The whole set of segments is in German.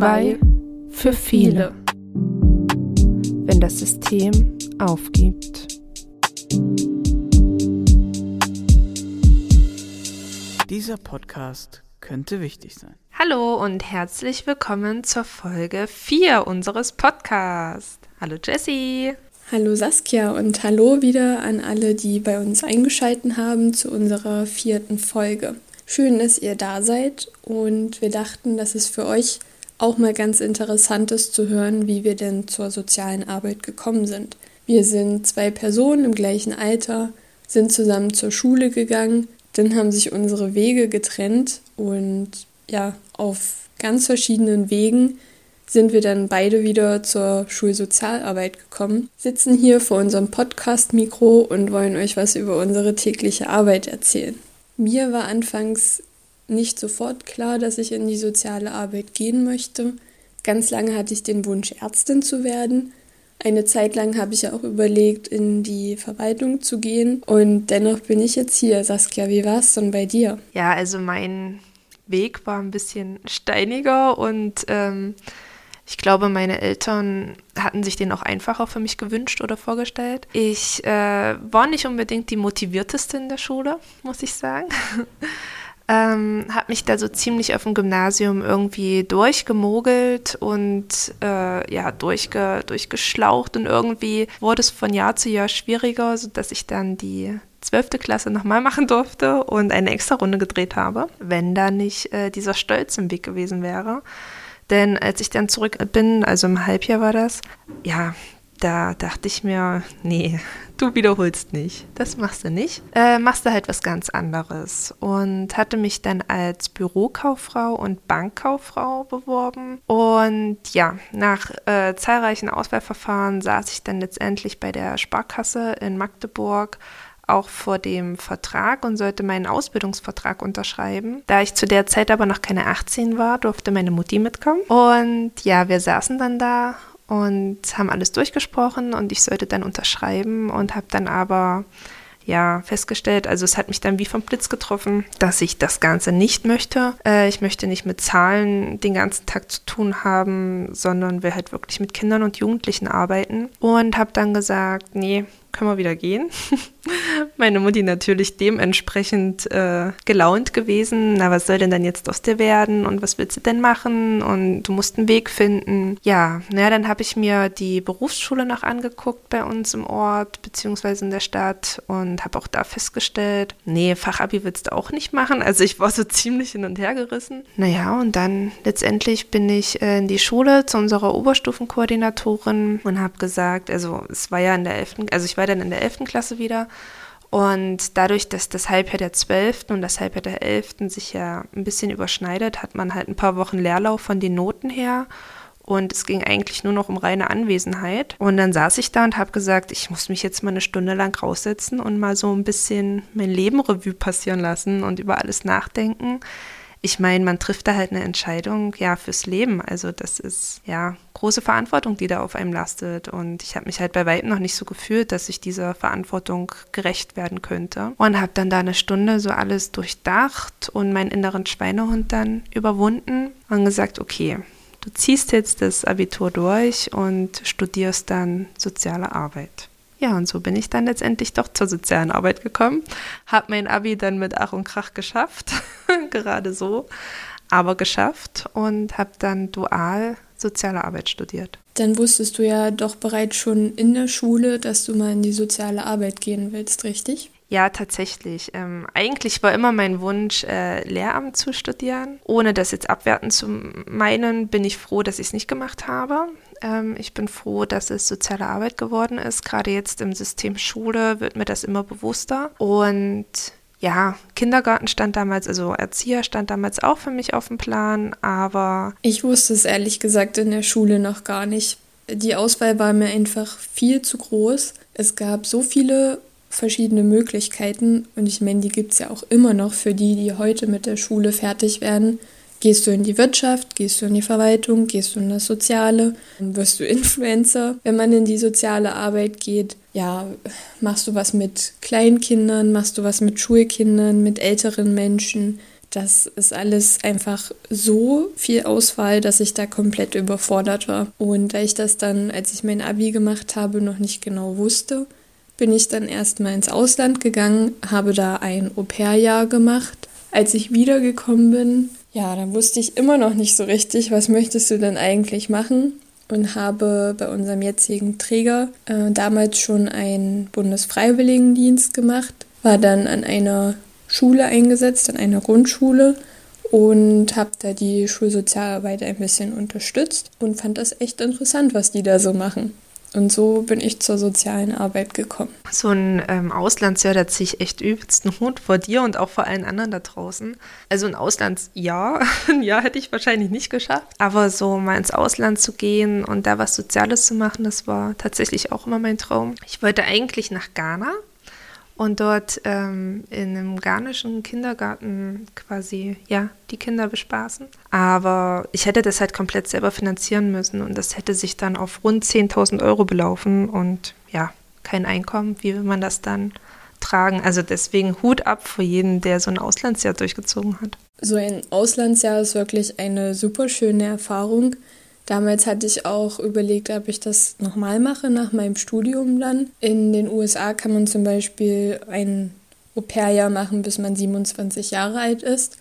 Zwei für viele. Wenn das System aufgibt. Dieser Podcast könnte wichtig sein. Hallo und herzlich willkommen zur Folge 4 unseres Podcasts. Hallo Jessie. Hallo Saskia und hallo wieder an alle, die bei uns eingeschalten haben zu unserer vierten Folge. Schön, dass ihr da seid und wir dachten, dass es für euch auch mal ganz interessant ist zu hören, wie wir denn zur sozialen Arbeit gekommen sind. Wir sind zwei Personen im gleichen Alter, sind zusammen zur Schule gegangen, dann haben sich unsere Wege getrennt und ja, auf ganz verschiedenen Wegen sind wir dann beide wieder zur Schulsozialarbeit gekommen, sitzen hier vor unserem Podcast-Mikro und wollen euch was über unsere tägliche Arbeit erzählen. Mir war anfangs nicht sofort klar, dass ich in die soziale Arbeit gehen möchte. Ganz lange hatte ich den Wunsch, Ärztin zu werden. Eine Zeit lang habe ich auch überlegt, in die Verwaltung zu gehen. Und dennoch bin ich jetzt hier. Saskia, wie war es denn bei dir? Ja, also mein Weg war ein bisschen steiniger und ähm, ich glaube, meine Eltern hatten sich den auch einfacher für mich gewünscht oder vorgestellt. Ich äh, war nicht unbedingt die motivierteste in der Schule, muss ich sagen. ähm, habe mich da so ziemlich auf dem Gymnasium irgendwie durchgemogelt und äh, ja, durchge, durchgeschlaucht und irgendwie wurde es von Jahr zu Jahr schwieriger, sodass ich dann die zwölfte Klasse nochmal machen durfte und eine extra Runde gedreht habe, wenn da nicht äh, dieser Stolz im Weg gewesen wäre. Denn als ich dann zurück bin, also im Halbjahr war das, ja, da dachte ich mir, nee, du wiederholst nicht. Das machst du nicht. Äh, machst du halt was ganz anderes. Und hatte mich dann als Bürokauffrau und Bankkauffrau beworben. Und ja, nach äh, zahlreichen Auswahlverfahren saß ich dann letztendlich bei der Sparkasse in Magdeburg auch vor dem Vertrag und sollte meinen Ausbildungsvertrag unterschreiben. Da ich zu der Zeit aber noch keine 18 war, durfte meine Mutti mitkommen. Und ja, wir saßen dann da und haben alles durchgesprochen und ich sollte dann unterschreiben und habe dann aber ja festgestellt, also es hat mich dann wie vom Blitz getroffen, dass ich das Ganze nicht möchte. Äh, ich möchte nicht mit Zahlen den ganzen Tag zu tun haben, sondern will halt wirklich mit Kindern und Jugendlichen arbeiten und habe dann gesagt, nee, können wir wieder gehen. Meine Mutti natürlich dementsprechend äh, gelaunt gewesen. Na, was soll denn dann jetzt aus dir werden und was willst du denn machen? Und du musst einen Weg finden. Ja, naja, dann habe ich mir die Berufsschule noch angeguckt bei uns im Ort beziehungsweise in der Stadt und habe auch da festgestellt, nee, Fachabi willst du auch nicht machen. Also ich war so ziemlich hin und her gerissen. Naja, und dann letztendlich bin ich äh, in die Schule zu unserer Oberstufenkoordinatorin und habe gesagt, also es war ja in der 11., also ich war dann in der 11. Klasse wieder. Und dadurch, dass das Halbjahr der 12. und das Halbjahr der 11. sich ja ein bisschen überschneidet, hat man halt ein paar Wochen Leerlauf von den Noten her. Und es ging eigentlich nur noch um reine Anwesenheit. Und dann saß ich da und habe gesagt, ich muss mich jetzt mal eine Stunde lang raussetzen und mal so ein bisschen mein Leben Revue passieren lassen und über alles nachdenken ich meine, man trifft da halt eine Entscheidung ja fürs Leben. Also das ist ja große Verantwortung, die da auf einem lastet. Und ich habe mich halt bei weitem noch nicht so gefühlt, dass ich dieser Verantwortung gerecht werden könnte. Und habe dann da eine Stunde so alles durchdacht und meinen inneren Schweinehund dann überwunden und gesagt, okay, du ziehst jetzt das Abitur durch und studierst dann soziale Arbeit. Ja, und so bin ich dann letztendlich doch zur sozialen Arbeit gekommen. Habe mein Abi dann mit Ach und Krach geschafft, gerade so, aber geschafft und habe dann dual soziale Arbeit studiert. Dann wusstest du ja doch bereits schon in der Schule, dass du mal in die soziale Arbeit gehen willst, richtig? Ja, tatsächlich. Ähm, eigentlich war immer mein Wunsch, äh, Lehramt zu studieren. Ohne das jetzt abwerten zu meinen, bin ich froh, dass ich es nicht gemacht habe. Ähm, ich bin froh, dass es soziale Arbeit geworden ist. Gerade jetzt im System Schule wird mir das immer bewusster. Und ja, Kindergarten stand damals, also Erzieher stand damals auch für mich auf dem Plan, aber. Ich wusste es ehrlich gesagt in der Schule noch gar nicht. Die Auswahl war mir einfach viel zu groß. Es gab so viele verschiedene Möglichkeiten und ich meine, die gibt es ja auch immer noch für die, die heute mit der Schule fertig werden. Gehst du in die Wirtschaft, gehst du in die Verwaltung, gehst du in das Soziale, wirst du Influencer. Wenn man in die soziale Arbeit geht, ja, machst du was mit Kleinkindern, machst du was mit Schulkindern, mit älteren Menschen. das ist alles einfach so viel Auswahl, dass ich da komplett überfordert war. Und da ich das dann, als ich mein Abi gemacht habe, noch nicht genau wusste, bin ich dann erstmal ins Ausland gegangen, habe da ein Au-pair-Jahr gemacht. Als ich wiedergekommen bin, ja, dann wusste ich immer noch nicht so richtig, was möchtest du denn eigentlich machen? Und habe bei unserem jetzigen Träger äh, damals schon einen Bundesfreiwilligendienst gemacht, war dann an einer Schule eingesetzt, an einer Grundschule und habe da die Schulsozialarbeit ein bisschen unterstützt und fand das echt interessant, was die da so machen. Und so bin ich zur sozialen Arbeit gekommen. So ein ähm, Auslandsjahr, da ziehe ich echt übelst einen Hut vor dir und auch vor allen anderen da draußen. Also ein Auslandsjahr, ein Jahr hätte ich wahrscheinlich nicht geschafft. Aber so mal ins Ausland zu gehen und da was Soziales zu machen, das war tatsächlich auch immer mein Traum. Ich wollte eigentlich nach Ghana und dort ähm, in einem ghanischen Kindergarten quasi, ja, die Kinder bespaßen. Aber ich hätte das halt komplett selber finanzieren müssen und das hätte sich dann auf rund 10.000 Euro belaufen und ja, kein Einkommen. Wie will man das dann tragen? Also deswegen Hut ab für jeden, der so ein Auslandsjahr durchgezogen hat. So ein Auslandsjahr ist wirklich eine super schöne Erfahrung. Damals hatte ich auch überlegt, ob ich das nochmal mache nach meinem Studium dann. In den USA kann man zum Beispiel ein Au-pair-Jahr machen, bis man 27 Jahre alt ist.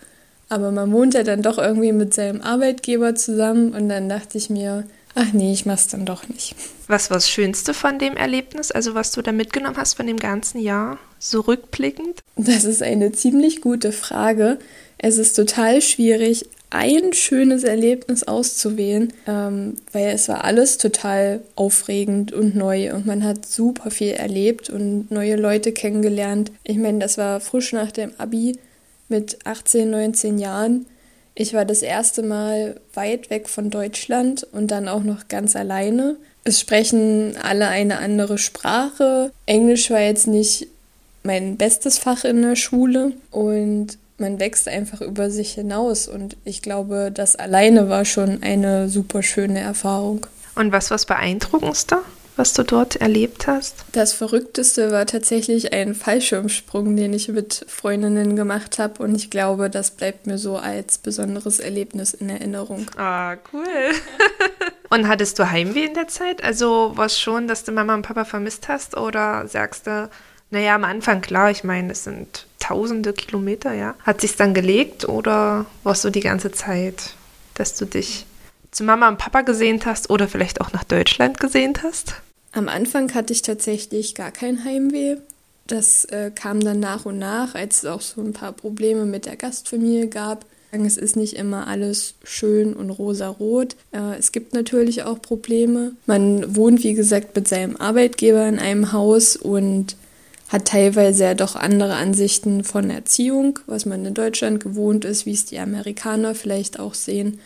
Aber man wohnt ja dann doch irgendwie mit seinem Arbeitgeber zusammen und dann dachte ich mir, ach nee, ich mach's dann doch nicht. Was war das Schönste von dem Erlebnis, also was du da mitgenommen hast von dem ganzen Jahr, so rückblickend? Das ist eine ziemlich gute Frage. Es ist total schwierig, ein schönes Erlebnis auszuwählen, ähm, weil es war alles total aufregend und neu und man hat super viel erlebt und neue Leute kennengelernt. Ich meine, das war frisch nach dem Abi mit 18, 19 Jahren. Ich war das erste Mal weit weg von Deutschland und dann auch noch ganz alleine. Es sprechen alle eine andere Sprache. Englisch war jetzt nicht mein bestes Fach in der Schule und man wächst einfach über sich hinaus und ich glaube, das alleine war schon eine super schöne Erfahrung. Und was war das Beeindruckendste, was du dort erlebt hast? Das Verrückteste war tatsächlich ein Fallschirmsprung, den ich mit Freundinnen gemacht habe und ich glaube, das bleibt mir so als besonderes Erlebnis in Erinnerung. Ah, cool. und hattest du Heimweh in der Zeit? Also war es schon, dass du Mama und Papa vermisst hast oder sagst du, naja, am Anfang klar, ich meine, es sind tausende Kilometer, ja. Hat sich dann gelegt oder warst du die ganze Zeit, dass du dich zu Mama und Papa gesehnt hast oder vielleicht auch nach Deutschland gesehnt hast? Am Anfang hatte ich tatsächlich gar kein Heimweh. Das äh, kam dann nach und nach, als es auch so ein paar Probleme mit der Gastfamilie gab. Es ist nicht immer alles schön und rosarot. Äh, es gibt natürlich auch Probleme. Man wohnt, wie gesagt, mit seinem Arbeitgeber in einem Haus und hat teilweise ja doch andere Ansichten von Erziehung, was man in Deutschland gewohnt ist, wie es die Amerikaner vielleicht auch sehen.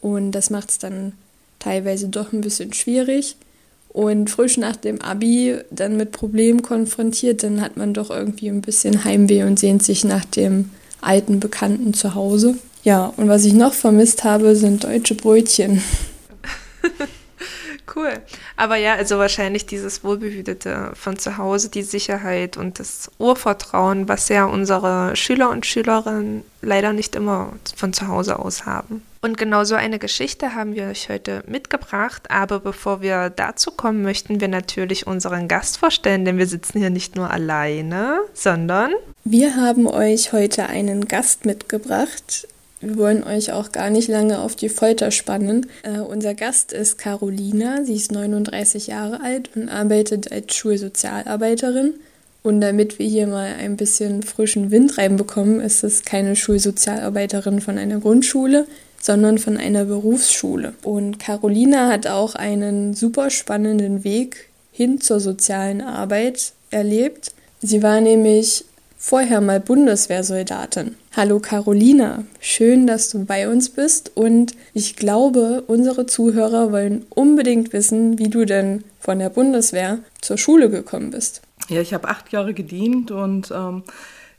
Und das macht es dann teilweise doch ein bisschen schwierig. Und frisch nach dem Abi dann mit Problemen konfrontiert, dann hat man doch irgendwie ein bisschen Heimweh und sehnt sich nach dem alten Bekannten zu Hause. Ja, und was ich noch vermisst habe, sind deutsche Brötchen. Cool. Aber ja, also wahrscheinlich dieses Wohlbehütete von zu Hause, die Sicherheit und das Urvertrauen, was ja unsere Schüler und Schülerinnen leider nicht immer von zu Hause aus haben. Und genau so eine Geschichte haben wir euch heute mitgebracht. Aber bevor wir dazu kommen, möchten wir natürlich unseren Gast vorstellen, denn wir sitzen hier nicht nur alleine, sondern. Wir haben euch heute einen Gast mitgebracht, wir wollen euch auch gar nicht lange auf die Folter spannen. Äh, unser Gast ist Carolina. Sie ist 39 Jahre alt und arbeitet als Schulsozialarbeiterin. Und damit wir hier mal ein bisschen frischen Wind reinbekommen, ist es keine Schulsozialarbeiterin von einer Grundschule, sondern von einer Berufsschule. Und Carolina hat auch einen super spannenden Weg hin zur sozialen Arbeit erlebt. Sie war nämlich vorher mal Bundeswehrsoldatin. Hallo Carolina, schön, dass du bei uns bist und ich glaube, unsere Zuhörer wollen unbedingt wissen, wie du denn von der Bundeswehr zur Schule gekommen bist. Ja, ich habe acht Jahre gedient und ähm,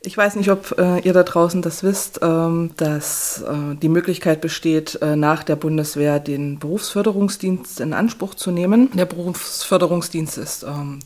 ich weiß nicht, ob äh, ihr da draußen das wisst, ähm, dass äh, die Möglichkeit besteht, äh, nach der Bundeswehr den Berufsförderungsdienst in Anspruch zu nehmen. Der Berufsförderungsdienst ist ähm,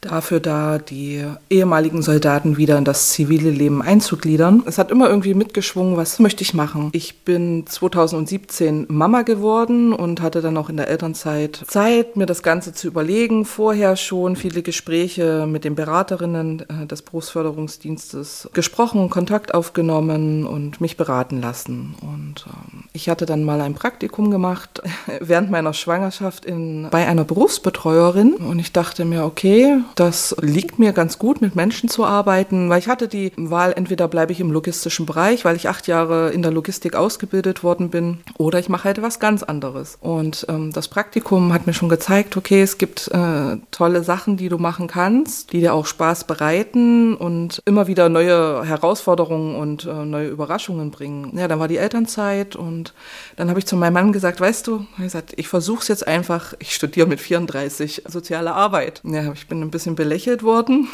dafür da, die ehemaligen Soldaten wieder in das zivile Leben einzugliedern. Es hat immer irgendwie mitgeschwungen, was möchte ich machen. Ich bin 2017 Mama geworden und hatte dann auch in der Elternzeit Zeit, mir das Ganze zu überlegen. Vorher schon viele Gespräche mit den Beraterinnen äh, des Berufsförderungsdienstes gesprochen, Kontakt aufgenommen und mich beraten lassen. Und ähm, ich hatte dann mal ein Praktikum gemacht während meiner Schwangerschaft in, bei einer Berufsbetreuerin und ich dachte mir, okay, das liegt mir ganz gut, mit Menschen zu arbeiten, weil ich hatte die Wahl, entweder bleibe ich im logistischen Bereich, weil ich acht Jahre in der Logistik ausgebildet worden bin, oder ich mache halt was ganz anderes. Und ähm, das Praktikum hat mir schon gezeigt, okay, es gibt äh, tolle Sachen, die du machen kannst, die dir auch Spaß bereiten und immer wieder neue Herausforderungen und äh, neue Überraschungen bringen. Ja, dann war die Elternzeit und dann habe ich zu meinem Mann gesagt, weißt du, ich, ich versuche es jetzt einfach, ich studiere mit 34 soziale Arbeit. Ja, ich bin ein bisschen belächelt worden.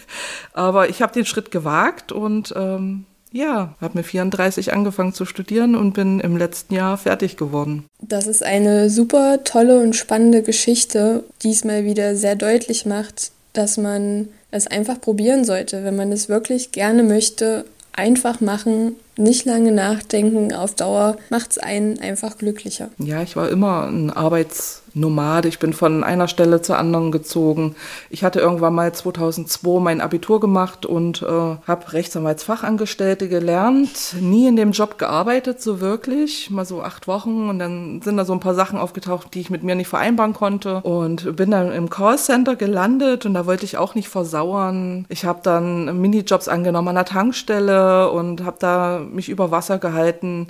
Aber ich habe den Schritt gewagt und ähm, ja, habe mit 34 angefangen zu studieren und bin im letzten Jahr fertig geworden. Das ist eine super tolle und spannende Geschichte, die es mal wieder sehr deutlich macht, dass man es einfach probieren sollte, wenn man es wirklich gerne möchte. Einfach machen, nicht lange nachdenken, auf Dauer macht es einen einfach glücklicher. Ja, ich war immer ein Arbeits Nomade. Ich bin von einer Stelle zur anderen gezogen. Ich hatte irgendwann mal 2002 mein Abitur gemacht und äh, habe Rechtsanwaltsfachangestellte gelernt. Nie in dem Job gearbeitet, so wirklich. Mal so acht Wochen und dann sind da so ein paar Sachen aufgetaucht, die ich mit mir nicht vereinbaren konnte. Und bin dann im Callcenter gelandet und da wollte ich auch nicht versauern. Ich habe dann Minijobs angenommen an der Tankstelle und habe da mich über Wasser gehalten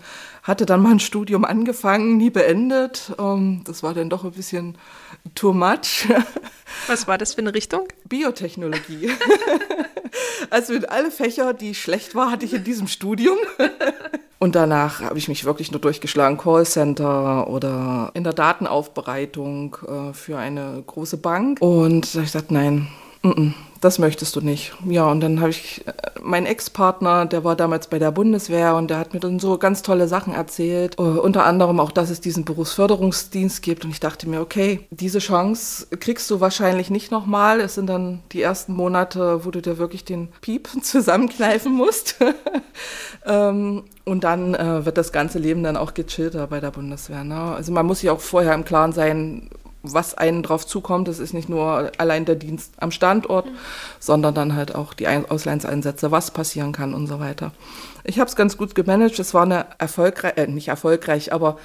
hatte dann mal ein Studium angefangen, nie beendet. Ähm, das war dann doch ein bisschen too much. Was war das für eine Richtung? Biotechnologie. also mit alle Fächer, die schlecht war, hatte ich in diesem Studium. Und danach habe ich mich wirklich nur durchgeschlagen, Callcenter oder in der Datenaufbereitung äh, für eine große Bank. Und da ich gesagt, nein, mm -mm, das möchtest du nicht. Ja, und dann habe ich äh, meinen Ex-Partner, der war damals bei der Bundeswehr und der hat mir dann so ganz tolle Sachen erzählt. Uh, unter anderem auch, dass es diesen Berufsförderungsdienst gibt. Und ich dachte mir, okay, diese Chance kriegst du wahrscheinlich nicht nochmal. Es sind dann die ersten Monate, wo du dir wirklich den Piep zusammenkneifen musst. ähm, und dann äh, wird das ganze Leben dann auch gechillter bei der Bundeswehr. Ne? Also man muss sich auch vorher im Klaren sein, was einen drauf zukommt. Das ist nicht nur allein der Dienst am Standort, mhm. sondern dann halt auch die Auslandseinsätze, was passieren kann und so weiter. Ich habe es ganz gut gemanagt. Es war eine erfolgreich, äh, nicht erfolgreich, aber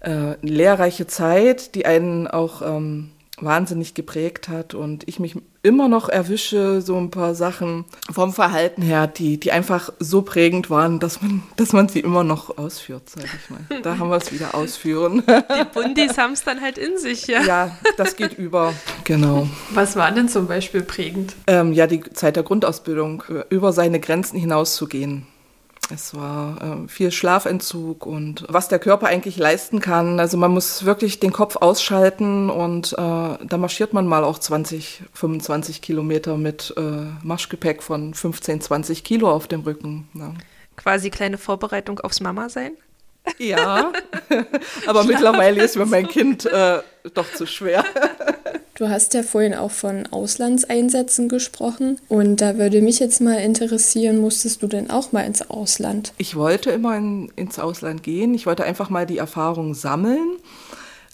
äh, lehrreiche Zeit, die einen auch ähm, wahnsinnig geprägt hat und ich mich immer noch erwische, so ein paar Sachen vom Verhalten her, die, die einfach so prägend waren, dass man, dass man sie immer noch ausführt, sag ich mal. Da haben wir es wieder ausführen. Die Bundis haben es dann halt in sich, ja. Ja, das geht über, genau. Was war denn zum Beispiel prägend? Ähm, ja, die Zeit der Grundausbildung, über seine Grenzen hinauszugehen. Es war äh, viel Schlafentzug und was der Körper eigentlich leisten kann. Also man muss wirklich den Kopf ausschalten und äh, da marschiert man mal auch 20, 25 Kilometer mit äh, Marschgepäck von 15, 20 Kilo auf dem Rücken. Ja. Quasi kleine Vorbereitung aufs Mama-Sein? Ja, aber mittlerweile ist mir mein Kind äh, doch zu schwer. Du hast ja vorhin auch von Auslandseinsätzen gesprochen und da würde mich jetzt mal interessieren, musstest du denn auch mal ins Ausland? Ich wollte immer in, ins Ausland gehen. Ich wollte einfach mal die Erfahrung sammeln,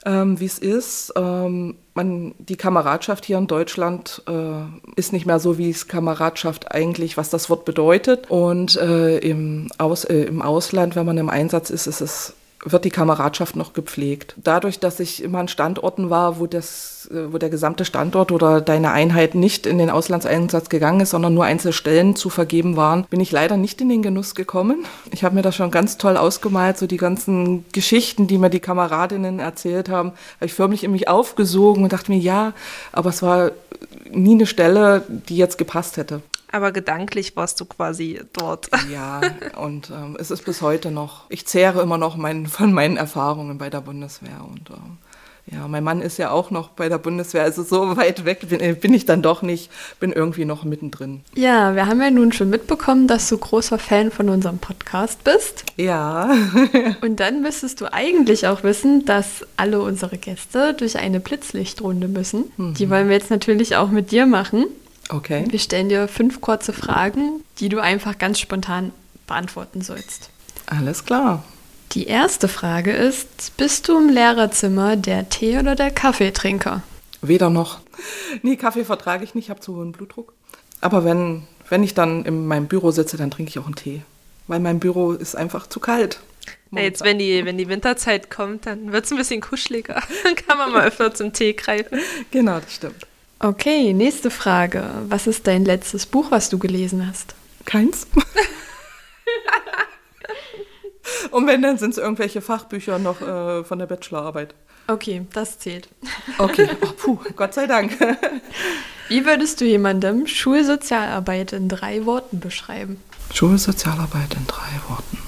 ähm, wie es ist. Ähm, man, die Kameradschaft hier in Deutschland äh, ist nicht mehr so, wie es Kameradschaft eigentlich, was das Wort bedeutet. Und äh, im, Aus, äh, im Ausland, wenn man im Einsatz ist, ist es wird die Kameradschaft noch gepflegt. Dadurch, dass ich immer an Standorten war, wo, das, äh, wo der gesamte Standort oder deine Einheit nicht in den Auslandseinsatz gegangen ist, sondern nur einzelne Stellen zu vergeben waren, bin ich leider nicht in den Genuss gekommen. Ich habe mir das schon ganz toll ausgemalt, so die ganzen Geschichten, die mir die Kameradinnen erzählt haben, habe ich förmlich in mich aufgesogen und dachte mir, ja, aber es war nie eine Stelle, die jetzt gepasst hätte. Aber gedanklich warst du quasi dort. Ja, und ähm, es ist bis heute noch, ich zehre immer noch mein, von meinen Erfahrungen bei der Bundeswehr und ähm, Ja, mein Mann ist ja auch noch bei der Bundeswehr, also so weit weg bin, äh, bin, ich dann doch nicht, bin irgendwie noch mittendrin. Ja, wir haben ja nun schon mitbekommen, dass du großer Fan von unserem Podcast bist. Ja. Und dann müsstest du eigentlich auch wissen, dass alle unsere Gäste durch eine Blitzlichtrunde müssen. Mhm. Die wollen wir jetzt natürlich auch mit dir machen. Okay. Wir stellen dir fünf kurze Fragen, die du einfach ganz spontan beantworten sollst. Alles klar. Die erste Frage ist, bist du im Lehrerzimmer der Tee- oder der Kaffeetrinker? Weder noch. Nee, Kaffee vertrage ich nicht, ich habe zu hohen Blutdruck. Aber wenn, wenn ich dann in meinem Büro sitze, dann trinke ich auch einen Tee. Weil mein Büro ist einfach zu kalt. Ja, jetzt, wenn die, wenn die Winterzeit kommt, dann wird es ein bisschen kuscheliger. Dann kann man mal öfter zum Tee greifen. Genau, das stimmt. Okay, nächste Frage. Was ist dein letztes Buch, was du gelesen hast? Keins. Und wenn, dann sind es irgendwelche Fachbücher noch äh, von der Bachelorarbeit. Okay, das zählt. Okay, oh, puh, Gott sei Dank. Wie würdest du jemandem Schulsozialarbeit in drei Worten beschreiben? Schulsozialarbeit in drei Worten.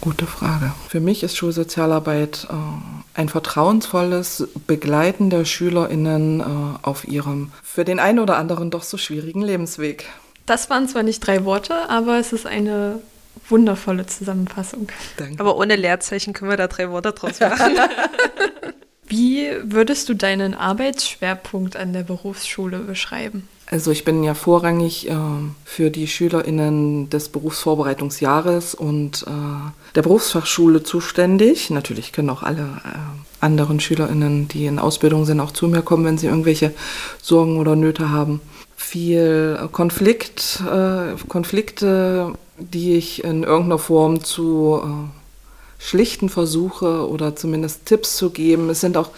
Gute Frage. Für mich ist Schulsozialarbeit äh, ein vertrauensvolles Begleiten der SchülerInnen äh, auf ihrem für den einen oder anderen doch so schwierigen Lebensweg. Das waren zwar nicht drei Worte, aber es ist eine wundervolle Zusammenfassung. Danke. Aber ohne Leerzeichen können wir da drei Worte draus machen. Wie würdest du deinen Arbeitsschwerpunkt an der Berufsschule beschreiben? Also ich bin ja vorrangig äh, für die Schülerinnen des Berufsvorbereitungsjahres und äh, der Berufsfachschule zuständig. Natürlich können auch alle äh, anderen Schülerinnen, die in Ausbildung sind, auch zu mir kommen, wenn sie irgendwelche Sorgen oder Nöte haben. Viel Konflikt, äh, Konflikte die ich in irgendeiner Form zu äh, schlichten versuche oder zumindest Tipps zu geben. Es sind auch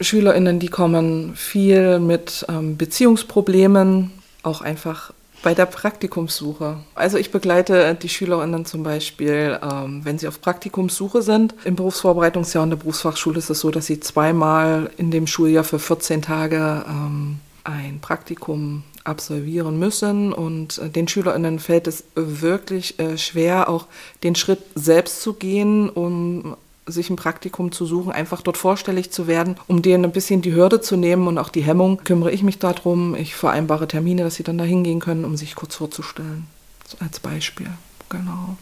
SchülerInnen, die kommen viel mit ähm, Beziehungsproblemen, auch einfach bei der Praktikumssuche. Also ich begleite die SchülerInnen zum Beispiel, ähm, wenn sie auf Praktikumssuche sind. Im Berufsvorbereitungsjahr in der Berufsfachschule ist es so, dass sie zweimal in dem Schuljahr für 14 Tage ähm, ein Praktikum absolvieren müssen. Und äh, den SchülerInnen fällt es wirklich äh, schwer, auch den Schritt selbst zu gehen, um sich ein Praktikum zu suchen, einfach dort vorstellig zu werden, um denen ein bisschen die Hürde zu nehmen und auch die Hemmung, kümmere ich mich darum. Ich vereinbare Termine, dass sie dann da hingehen können, um sich kurz vorzustellen. Als Beispiel. Genau.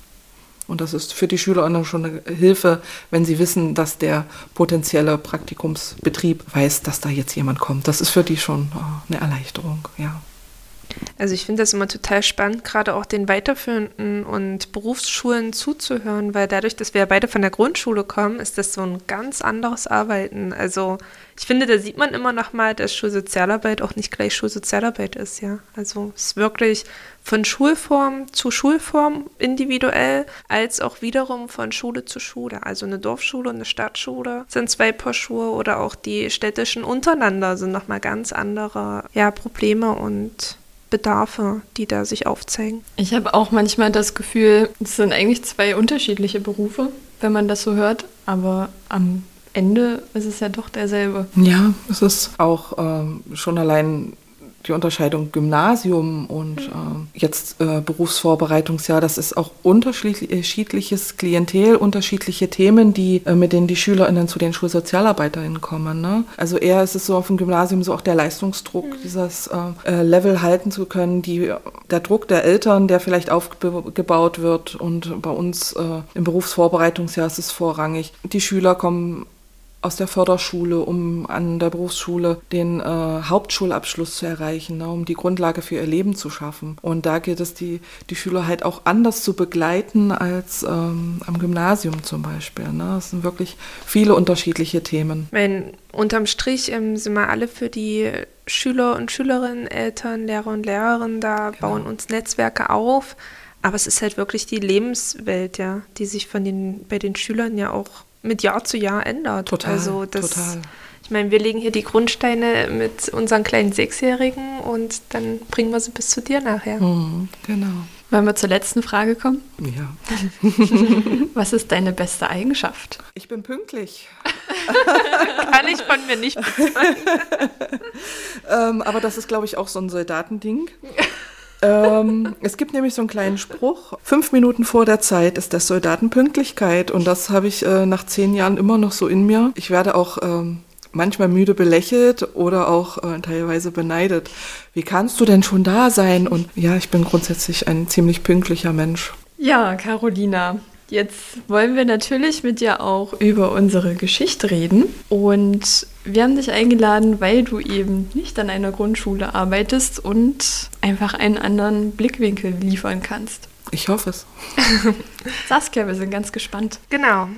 Und das ist für die SchülerInnen schon eine Hilfe, wenn sie wissen, dass der potenzielle Praktikumsbetrieb weiß, dass da jetzt jemand kommt. Das ist für die schon äh, eine Erleichterung, ja. Also ich finde das immer total spannend, gerade auch den weiterführenden und Berufsschulen zuzuhören, weil dadurch, dass wir ja beide von der Grundschule kommen, ist das so ein ganz anderes Arbeiten. Also ich finde, da sieht man immer noch mal, dass Schulsozialarbeit auch nicht gleich Schulsozialarbeit ist, ja. Also es ist wirklich von Schulform zu Schulform individuell, als auch wiederum von Schule zu Schule. Also eine Dorfschule und eine Stadtschule sind zwei Paar Schuhe oder auch die städtischen untereinander sind noch mal ganz andere ja, Probleme und Bedarfe, die da sich aufzeigen. Ich habe auch manchmal das Gefühl, es sind eigentlich zwei unterschiedliche Berufe, wenn man das so hört, aber am Ende ist es ja doch derselbe. Ja, es ist auch ähm, schon allein die Unterscheidung Gymnasium und äh, jetzt äh, Berufsvorbereitungsjahr, das ist auch unterschiedliches Klientel, unterschiedliche Themen, die äh, mit denen die SchülerInnen zu den Schulsozialarbeiterinnen kommen. Ne? Also eher ist es so auf dem Gymnasium so auch der Leistungsdruck, mhm. dieses äh, äh, Level halten zu können, die, der Druck der Eltern, der vielleicht aufgebaut wird und bei uns äh, im Berufsvorbereitungsjahr ist es vorrangig. Die Schüler kommen aus der Förderschule, um an der Berufsschule den äh, Hauptschulabschluss zu erreichen, ne, um die Grundlage für ihr Leben zu schaffen. Und da gilt es, die, die Schüler halt auch anders zu begleiten als ähm, am Gymnasium zum Beispiel. Ne. Das sind wirklich viele unterschiedliche Themen. Wenn unterm Strich ähm, sind wir alle für die Schüler und Schülerinnen, Eltern, Lehrer und Lehrerinnen da, genau. bauen uns Netzwerke auf. Aber es ist halt wirklich die Lebenswelt, ja, die sich von den, bei den Schülern ja auch mit Jahr zu Jahr ändert. Total, also das, total. Ich meine, wir legen hier die Grundsteine mit unseren kleinen Sechsjährigen und dann bringen wir sie bis zu dir nachher. Mhm, genau. Wollen wir zur letzten Frage kommen? Ja. Was ist deine beste Eigenschaft? Ich bin pünktlich. Kann ich von mir nicht bezahlen. ähm, aber das ist, glaube ich, auch so ein Soldatending ähm, es gibt nämlich so einen kleinen Spruch, fünf Minuten vor der Zeit ist das Soldatenpünktlichkeit und das habe ich äh, nach zehn Jahren immer noch so in mir. Ich werde auch ähm, manchmal müde belächelt oder auch äh, teilweise beneidet. Wie kannst du denn schon da sein? Und ja, ich bin grundsätzlich ein ziemlich pünktlicher Mensch. Ja, Carolina, Jetzt wollen wir natürlich mit dir auch über unsere Geschichte reden. Und wir haben dich eingeladen, weil du eben nicht an einer Grundschule arbeitest und einfach einen anderen Blickwinkel liefern kannst. Ich hoffe es. Saskia, wir sind ganz gespannt. Genau.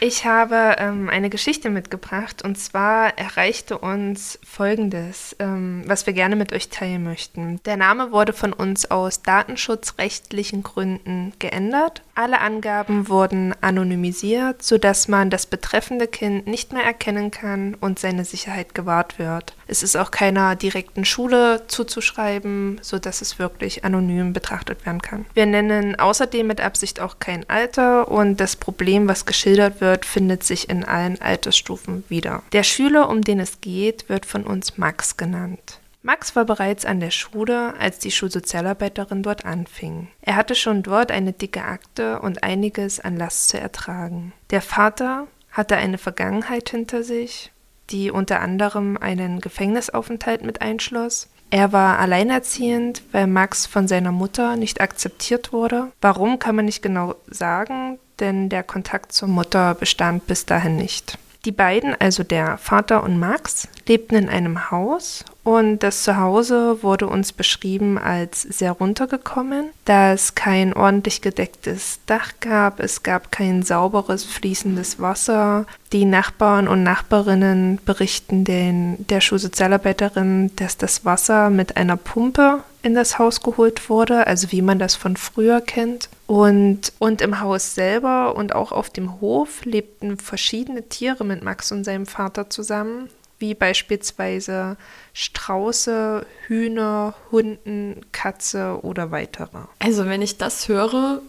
Ich habe ähm, eine Geschichte mitgebracht und zwar erreichte uns Folgendes, ähm, was wir gerne mit euch teilen möchten. Der Name wurde von uns aus datenschutzrechtlichen Gründen geändert. Alle Angaben wurden anonymisiert, sodass man das betreffende Kind nicht mehr erkennen kann und seine Sicherheit gewahrt wird. Es ist auch keiner direkten Schule zuzuschreiben, sodass es wirklich anonym betrachtet werden kann. Wir nennen außerdem mit Absicht auch kein Alter und das Problem, was geschildert wird, findet sich in allen Altersstufen wieder. Der Schüler, um den es geht, wird von uns Max genannt. Max war bereits an der Schule, als die Schulsozialarbeiterin dort anfing. Er hatte schon dort eine dicke Akte und einiges an Last zu ertragen. Der Vater hatte eine Vergangenheit hinter sich, die unter anderem einen Gefängnisaufenthalt mit einschloss. Er war alleinerziehend, weil Max von seiner Mutter nicht akzeptiert wurde. Warum kann man nicht genau sagen, denn der Kontakt zur Mutter bestand bis dahin nicht. Die beiden, also der Vater und Max, lebten in einem Haus und das Zuhause wurde uns beschrieben als sehr runtergekommen, da es kein ordentlich gedecktes Dach gab, es gab kein sauberes fließendes Wasser. Die Nachbarn und Nachbarinnen berichten den, der Schulsozialarbeiterin, dass das Wasser mit einer Pumpe in das Haus geholt wurde, also wie man das von früher kennt. Und, und im Haus selber und auch auf dem Hof lebten verschiedene Tiere mit Max und seinem Vater zusammen, wie beispielsweise Strauße, Hühner, Hunden, Katze oder weitere. Also wenn ich das höre,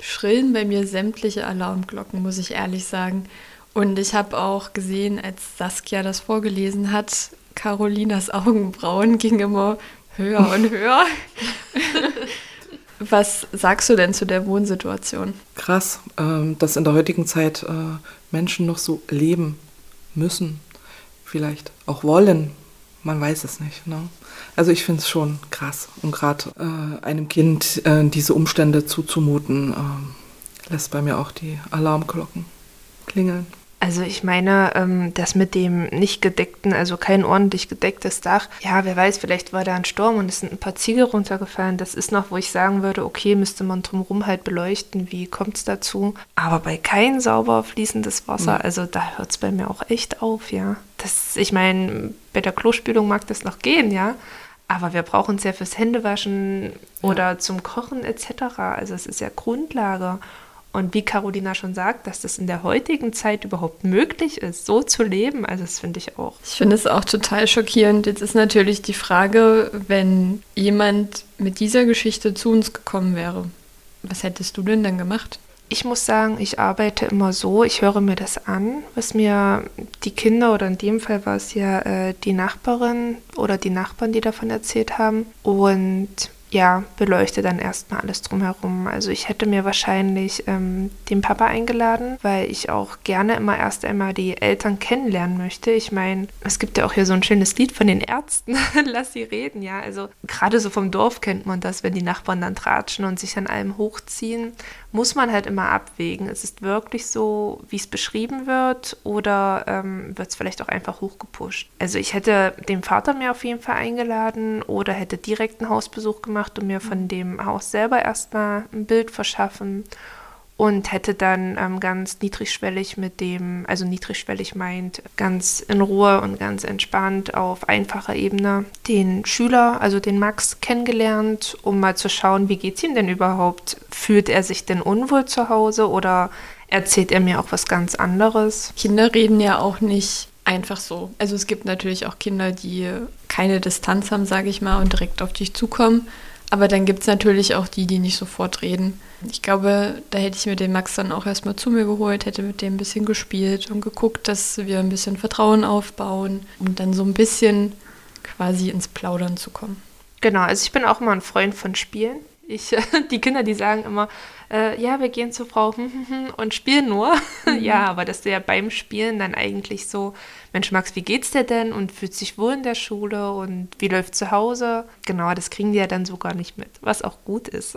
schrillen bei mir sämtliche Alarmglocken, muss ich ehrlich sagen. Und ich habe auch gesehen, als Saskia das vorgelesen hat, Carolinas Augenbrauen gingen immer höher und höher. Was sagst du denn zu der Wohnsituation? Krass, ähm, dass in der heutigen Zeit äh, Menschen noch so leben müssen, vielleicht auch wollen. Man weiß es nicht. Ne? Also ich finde es schon krass. Und gerade äh, einem Kind äh, diese Umstände zuzumuten, äh, lässt bei mir auch die Alarmglocken klingeln. Also ich meine, ähm, das mit dem nicht gedeckten, also kein ordentlich gedecktes Dach, ja, wer weiß, vielleicht war da ein Sturm und es sind ein paar Ziegel runtergefallen. Das ist noch, wo ich sagen würde, okay, müsste man drumherum halt beleuchten, wie kommt es dazu. Aber bei kein sauber fließendes Wasser, mhm. also da hört es bei mir auch echt auf, ja. Das, ich meine, bei der Klospülung mag das noch gehen, ja. Aber wir brauchen es ja fürs Händewaschen oder ja. zum Kochen etc. Also es ist ja Grundlage. Und wie Carolina schon sagt, dass das in der heutigen Zeit überhaupt möglich ist, so zu leben, also das finde ich auch. Ich finde es auch total schockierend. Jetzt ist natürlich die Frage, wenn jemand mit dieser Geschichte zu uns gekommen wäre, was hättest du denn dann gemacht? Ich muss sagen, ich arbeite immer so, ich höre mir das an, was mir die Kinder oder in dem Fall war es ja äh, die Nachbarin oder die Nachbarn, die davon erzählt haben. Und ja, beleuchte dann erstmal alles drumherum. Also ich hätte mir wahrscheinlich ähm, den Papa eingeladen, weil ich auch gerne immer erst einmal die Eltern kennenlernen möchte. Ich meine, es gibt ja auch hier so ein schönes Lied von den Ärzten, lass sie reden, ja. Also gerade so vom Dorf kennt man das, wenn die Nachbarn dann tratschen und sich an allem hochziehen muss man halt immer abwägen. Ist es wirklich so, wie es beschrieben wird, oder ähm, wird es vielleicht auch einfach hochgepusht? Also ich hätte den Vater mir auf jeden Fall eingeladen oder hätte direkt einen Hausbesuch gemacht und mir von mhm. dem Haus selber erstmal ein Bild verschaffen und hätte dann ähm, ganz niedrigschwellig mit dem, also niedrigschwellig meint, ganz in Ruhe und ganz entspannt auf einfacher Ebene den Schüler, also den Max, kennengelernt, um mal zu schauen, wie geht es ihm denn überhaupt? Fühlt er sich denn unwohl zu Hause oder erzählt er mir auch was ganz anderes? Kinder reden ja auch nicht einfach so. Also es gibt natürlich auch Kinder, die keine Distanz haben, sage ich mal, und direkt auf dich zukommen. Aber dann gibt es natürlich auch die, die nicht sofort reden. Ich glaube, da hätte ich mir den Max dann auch erstmal zu mir geholt, hätte mit dem ein bisschen gespielt und geguckt, dass wir ein bisschen Vertrauen aufbauen, um dann so ein bisschen quasi ins Plaudern zu kommen. Genau, also ich bin auch immer ein Freund von Spielen. Ich, die Kinder, die sagen immer, äh, ja, wir gehen zur Frau und spielen nur. Mhm. ja, aber dass du ja beim Spielen dann eigentlich so, Mensch, Max, wie geht's dir denn? Und fühlt sich wohl in der Schule und wie läuft zu Hause? Genau, das kriegen die ja dann so gar nicht mit, was auch gut ist.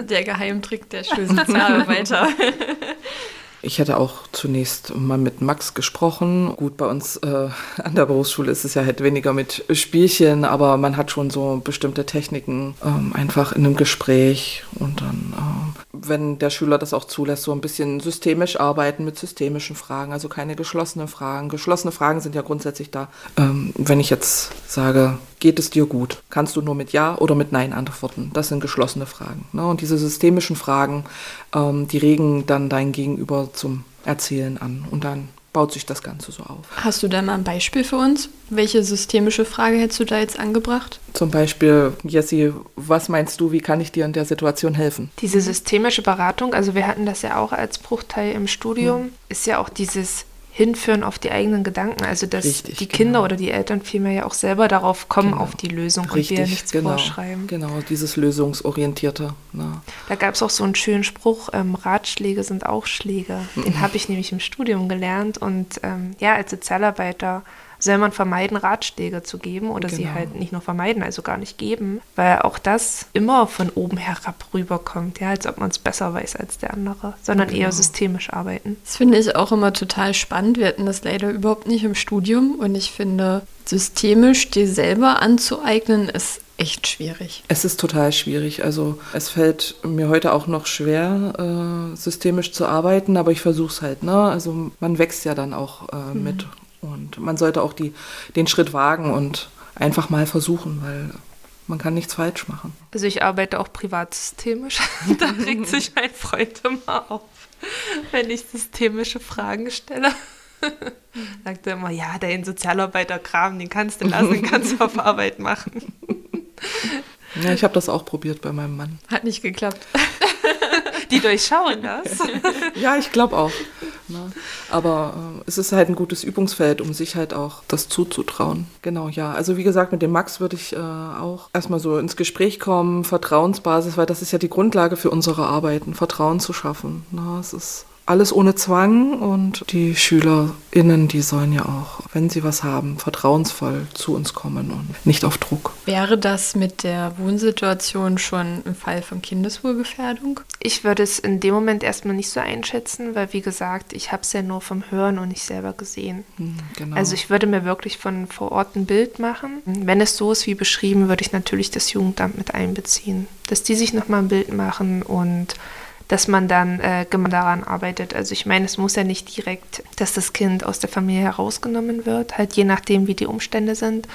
der Geheimtrick der Schulsozialarbeiter. Ich hätte auch zunächst mal mit Max gesprochen. Gut, bei uns äh, an der Berufsschule ist es ja halt weniger mit Spielchen, aber man hat schon so bestimmte Techniken ähm, einfach in einem Gespräch und dann, äh, wenn der Schüler das auch zulässt, so ein bisschen systemisch arbeiten mit systemischen Fragen, also keine geschlossenen Fragen. Geschlossene Fragen sind ja grundsätzlich da. Ähm, wenn ich jetzt sage, geht es dir gut? Kannst du nur mit Ja oder mit Nein antworten? Das sind geschlossene Fragen. Ne? Und diese systemischen Fragen, ähm, die regen dann dein Gegenüber zum Erzählen an. Und dann baut sich das Ganze so auf. Hast du da mal ein Beispiel für uns? Welche systemische Frage hättest du da jetzt angebracht? Zum Beispiel, Jessie, was meinst du, wie kann ich dir in der Situation helfen? Diese systemische Beratung, also wir hatten das ja auch als Bruchteil im Studium, hm. ist ja auch dieses hinführen auf die eigenen Gedanken. Also dass Richtig, die Kinder genau. oder die Eltern vielmehr ja auch selber darauf kommen, genau. auf die Lösung Richtig, und wir nichts genau, vorschreiben. Genau, dieses Lösungsorientierte. Na. Da gab es auch so einen schönen Spruch, ähm, Ratschläge sind auch Schläge. Den mhm. habe ich nämlich im Studium gelernt und ähm, ja, als Sozialarbeiter soll man vermeiden, Ratschläge zu geben oder genau. sie halt nicht nur vermeiden, also gar nicht geben, weil auch das immer von oben herab rüberkommt, ja, als ob man es besser weiß als der andere, sondern genau. eher systemisch arbeiten. Das finde ich auch immer total spannend. Wir hatten das leider überhaupt nicht im Studium und ich finde, systemisch dir selber anzueignen, ist echt schwierig. Es ist total schwierig. Also es fällt mir heute auch noch schwer, äh, systemisch zu arbeiten, aber ich versuche es halt. Ne? Also man wächst ja dann auch äh, mhm. mit und man sollte auch die, den Schritt wagen und einfach mal versuchen, weil man kann nichts falsch machen. Also ich arbeite auch privatsystemisch. da regt sich mein Freund immer auf, wenn ich systemische Fragen stelle. Sagt er immer, ja, dein Sozialarbeiterkram, den kannst du lassen, den kannst du auf Arbeit machen. Ja, ich habe das auch probiert bei meinem Mann. Hat nicht geklappt. Die durchschauen das. ja, ich glaube auch. Ne? Aber äh, es ist halt ein gutes Übungsfeld, um sich halt auch das zuzutrauen. Genau, ja. Also wie gesagt, mit dem Max würde ich äh, auch erstmal so ins Gespräch kommen, Vertrauensbasis, weil das ist ja die Grundlage für unsere Arbeiten, Vertrauen zu schaffen. Ne? Es ist alles ohne Zwang und die SchülerInnen, die sollen ja auch, wenn sie was haben, vertrauensvoll zu uns kommen und nicht auf Druck. Wäre das mit der Wohnsituation schon ein Fall von Kindeswohlgefährdung? Ich würde es in dem Moment erstmal nicht so einschätzen, weil wie gesagt, ich habe es ja nur vom Hören und nicht selber gesehen. Hm, genau. Also ich würde mir wirklich von vor Ort ein Bild machen. Wenn es so ist wie beschrieben, würde ich natürlich das Jugendamt mit einbeziehen, dass die sich nochmal ein Bild machen und dass man dann äh, daran arbeitet. Also ich meine, es muss ja nicht direkt, dass das Kind aus der Familie herausgenommen wird, halt je nachdem, wie die Umstände sind,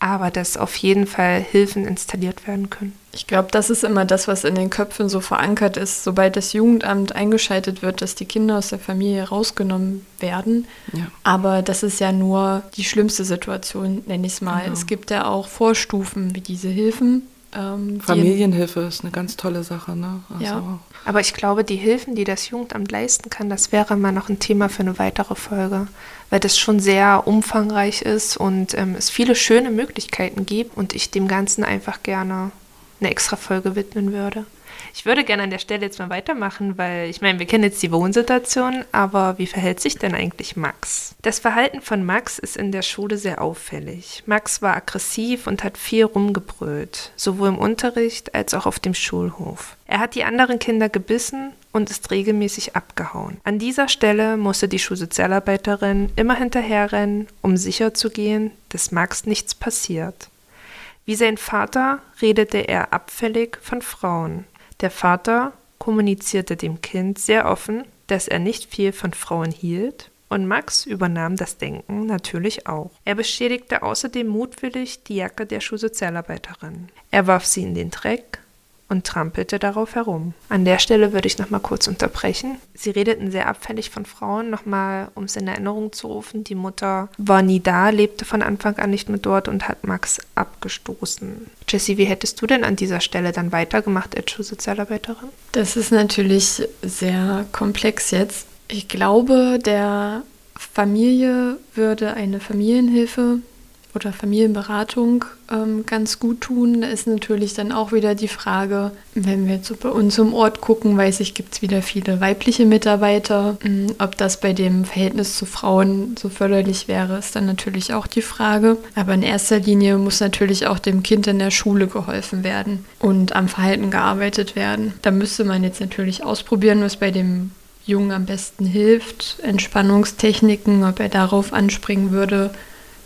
aber dass auf jeden Fall Hilfen installiert werden können. Ich glaube, das ist immer das, was in den Köpfen so verankert ist. Sobald das Jugendamt eingeschaltet wird, dass die Kinder aus der Familie rausgenommen werden. Ja. Aber das ist ja nur die schlimmste Situation, nenne ich es mal. Genau. Es gibt ja auch Vorstufen wie diese Hilfen. Ähm, Familienhilfe ist eine ganz tolle Sache. Ne? Also, ja. Aber ich glaube, die Hilfen, die das Jugendamt leisten kann, das wäre mal noch ein Thema für eine weitere Folge, weil das schon sehr umfangreich ist und ähm, es viele schöne Möglichkeiten gibt und ich dem Ganzen einfach gerne eine extra Folge widmen würde. Ich würde gerne an der Stelle jetzt mal weitermachen, weil ich meine, wir kennen jetzt die Wohnsituation, aber wie verhält sich denn eigentlich Max? Das Verhalten von Max ist in der Schule sehr auffällig. Max war aggressiv und hat viel rumgebrüllt, sowohl im Unterricht als auch auf dem Schulhof. Er hat die anderen Kinder gebissen und ist regelmäßig abgehauen. An dieser Stelle musste die Schulsozialarbeiterin immer hinterherrennen, um sicherzugehen, dass Max nichts passiert. Wie sein Vater redete er abfällig von Frauen. Der Vater kommunizierte dem Kind sehr offen, dass er nicht viel von Frauen hielt, und Max übernahm das Denken natürlich auch. Er beschädigte außerdem mutwillig die Jacke der Schulsozialarbeiterin. Er warf sie in den Dreck und trampelte darauf herum. An der Stelle würde ich noch mal kurz unterbrechen. Sie redeten sehr abfällig von Frauen, noch mal, um es in Erinnerung zu rufen. Die Mutter war nie da, lebte von Anfang an nicht mehr dort und hat Max abgestoßen. Jessie, wie hättest du denn an dieser Stelle dann weitergemacht als Schulsozialarbeiterin? Das ist natürlich sehr komplex jetzt. Ich glaube, der Familie würde eine Familienhilfe oder Familienberatung ähm, ganz gut tun. Da ist natürlich dann auch wieder die Frage, wenn wir jetzt bei uns im Ort gucken, weiß ich, gibt es wieder viele weibliche Mitarbeiter. Hm, ob das bei dem Verhältnis zu Frauen so förderlich wäre, ist dann natürlich auch die Frage. Aber in erster Linie muss natürlich auch dem Kind in der Schule geholfen werden und am Verhalten gearbeitet werden. Da müsste man jetzt natürlich ausprobieren, was bei dem Jungen am besten hilft, Entspannungstechniken, ob er darauf anspringen würde.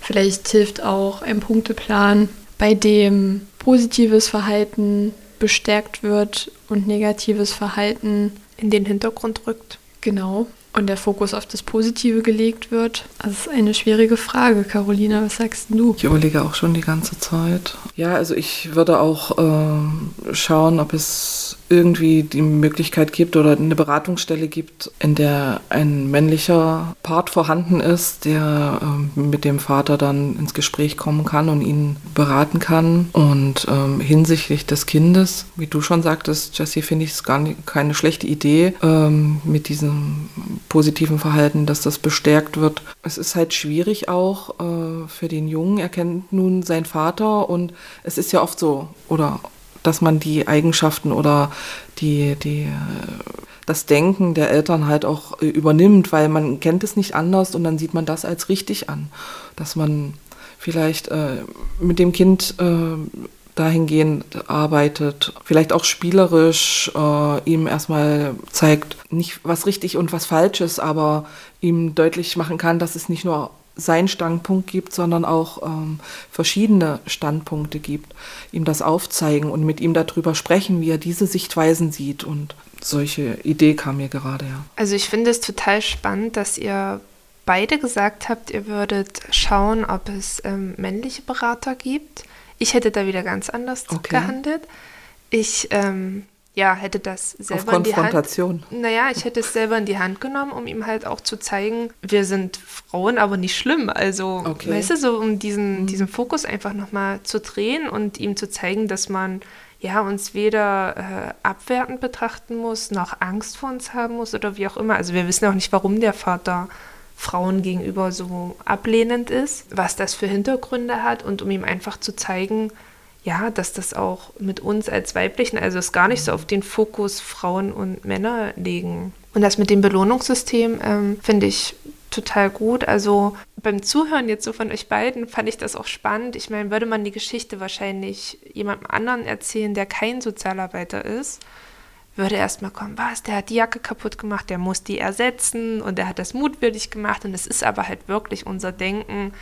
Vielleicht hilft auch ein Punkteplan, bei dem positives Verhalten bestärkt wird und negatives Verhalten in den Hintergrund rückt. Genau und der Fokus auf das Positive gelegt wird? Das ist eine schwierige Frage, Carolina. Was sagst du? Ich überlege auch schon die ganze Zeit. Ja, also ich würde auch äh, schauen, ob es irgendwie die Möglichkeit gibt oder eine Beratungsstelle gibt, in der ein männlicher Part vorhanden ist, der äh, mit dem Vater dann ins Gespräch kommen kann und ihn beraten kann. Und ähm, hinsichtlich des Kindes, wie du schon sagtest, Jessie, finde ich es gar nicht, keine schlechte Idee ähm, mit diesem positiven Verhalten, dass das bestärkt wird. Es ist halt schwierig auch äh, für den Jungen. Er kennt nun seinen Vater und es ist ja oft so, oder dass man die Eigenschaften oder die, die, äh, das Denken der Eltern halt auch äh, übernimmt, weil man kennt es nicht anders und dann sieht man das als richtig an. Dass man vielleicht äh, mit dem Kind äh, dahingehend arbeitet, vielleicht auch spielerisch äh, ihm erstmal zeigt, nicht was richtig und was falsch ist, aber ihm deutlich machen kann, dass es nicht nur sein Standpunkt gibt, sondern auch ähm, verschiedene Standpunkte gibt, ihm das aufzeigen und mit ihm darüber sprechen, wie er diese Sichtweisen sieht. Und solche Idee kam mir gerade, ja. Also ich finde es total spannend, dass ihr beide gesagt habt, ihr würdet schauen, ob es ähm, männliche Berater gibt ich hätte da wieder ganz anders okay. gehandelt. Ich ähm, ja, hätte das selber Auf in die Hand. Naja, ich hätte es selber in die Hand genommen, um ihm halt auch zu zeigen, wir sind Frauen, aber nicht schlimm. Also, okay. weißt du, so um diesen, mhm. diesen Fokus einfach nochmal zu drehen und ihm zu zeigen, dass man ja uns weder äh, abwertend betrachten muss, noch Angst vor uns haben muss oder wie auch immer. Also wir wissen auch nicht, warum der Vater Frauen gegenüber so ablehnend ist, was das für Hintergründe hat und um ihm einfach zu zeigen, ja, dass das auch mit uns als Weiblichen, also es gar nicht so auf den Fokus Frauen und Männer legen. Und das mit dem Belohnungssystem ähm, finde ich total gut. Also beim Zuhören jetzt so von euch beiden fand ich das auch spannend. Ich meine, würde man die Geschichte wahrscheinlich jemandem anderen erzählen, der kein Sozialarbeiter ist, würde erstmal kommen, was, der hat die Jacke kaputt gemacht, der muss die ersetzen und der hat das mutwürdig gemacht. Und es ist aber halt wirklich unser Denken,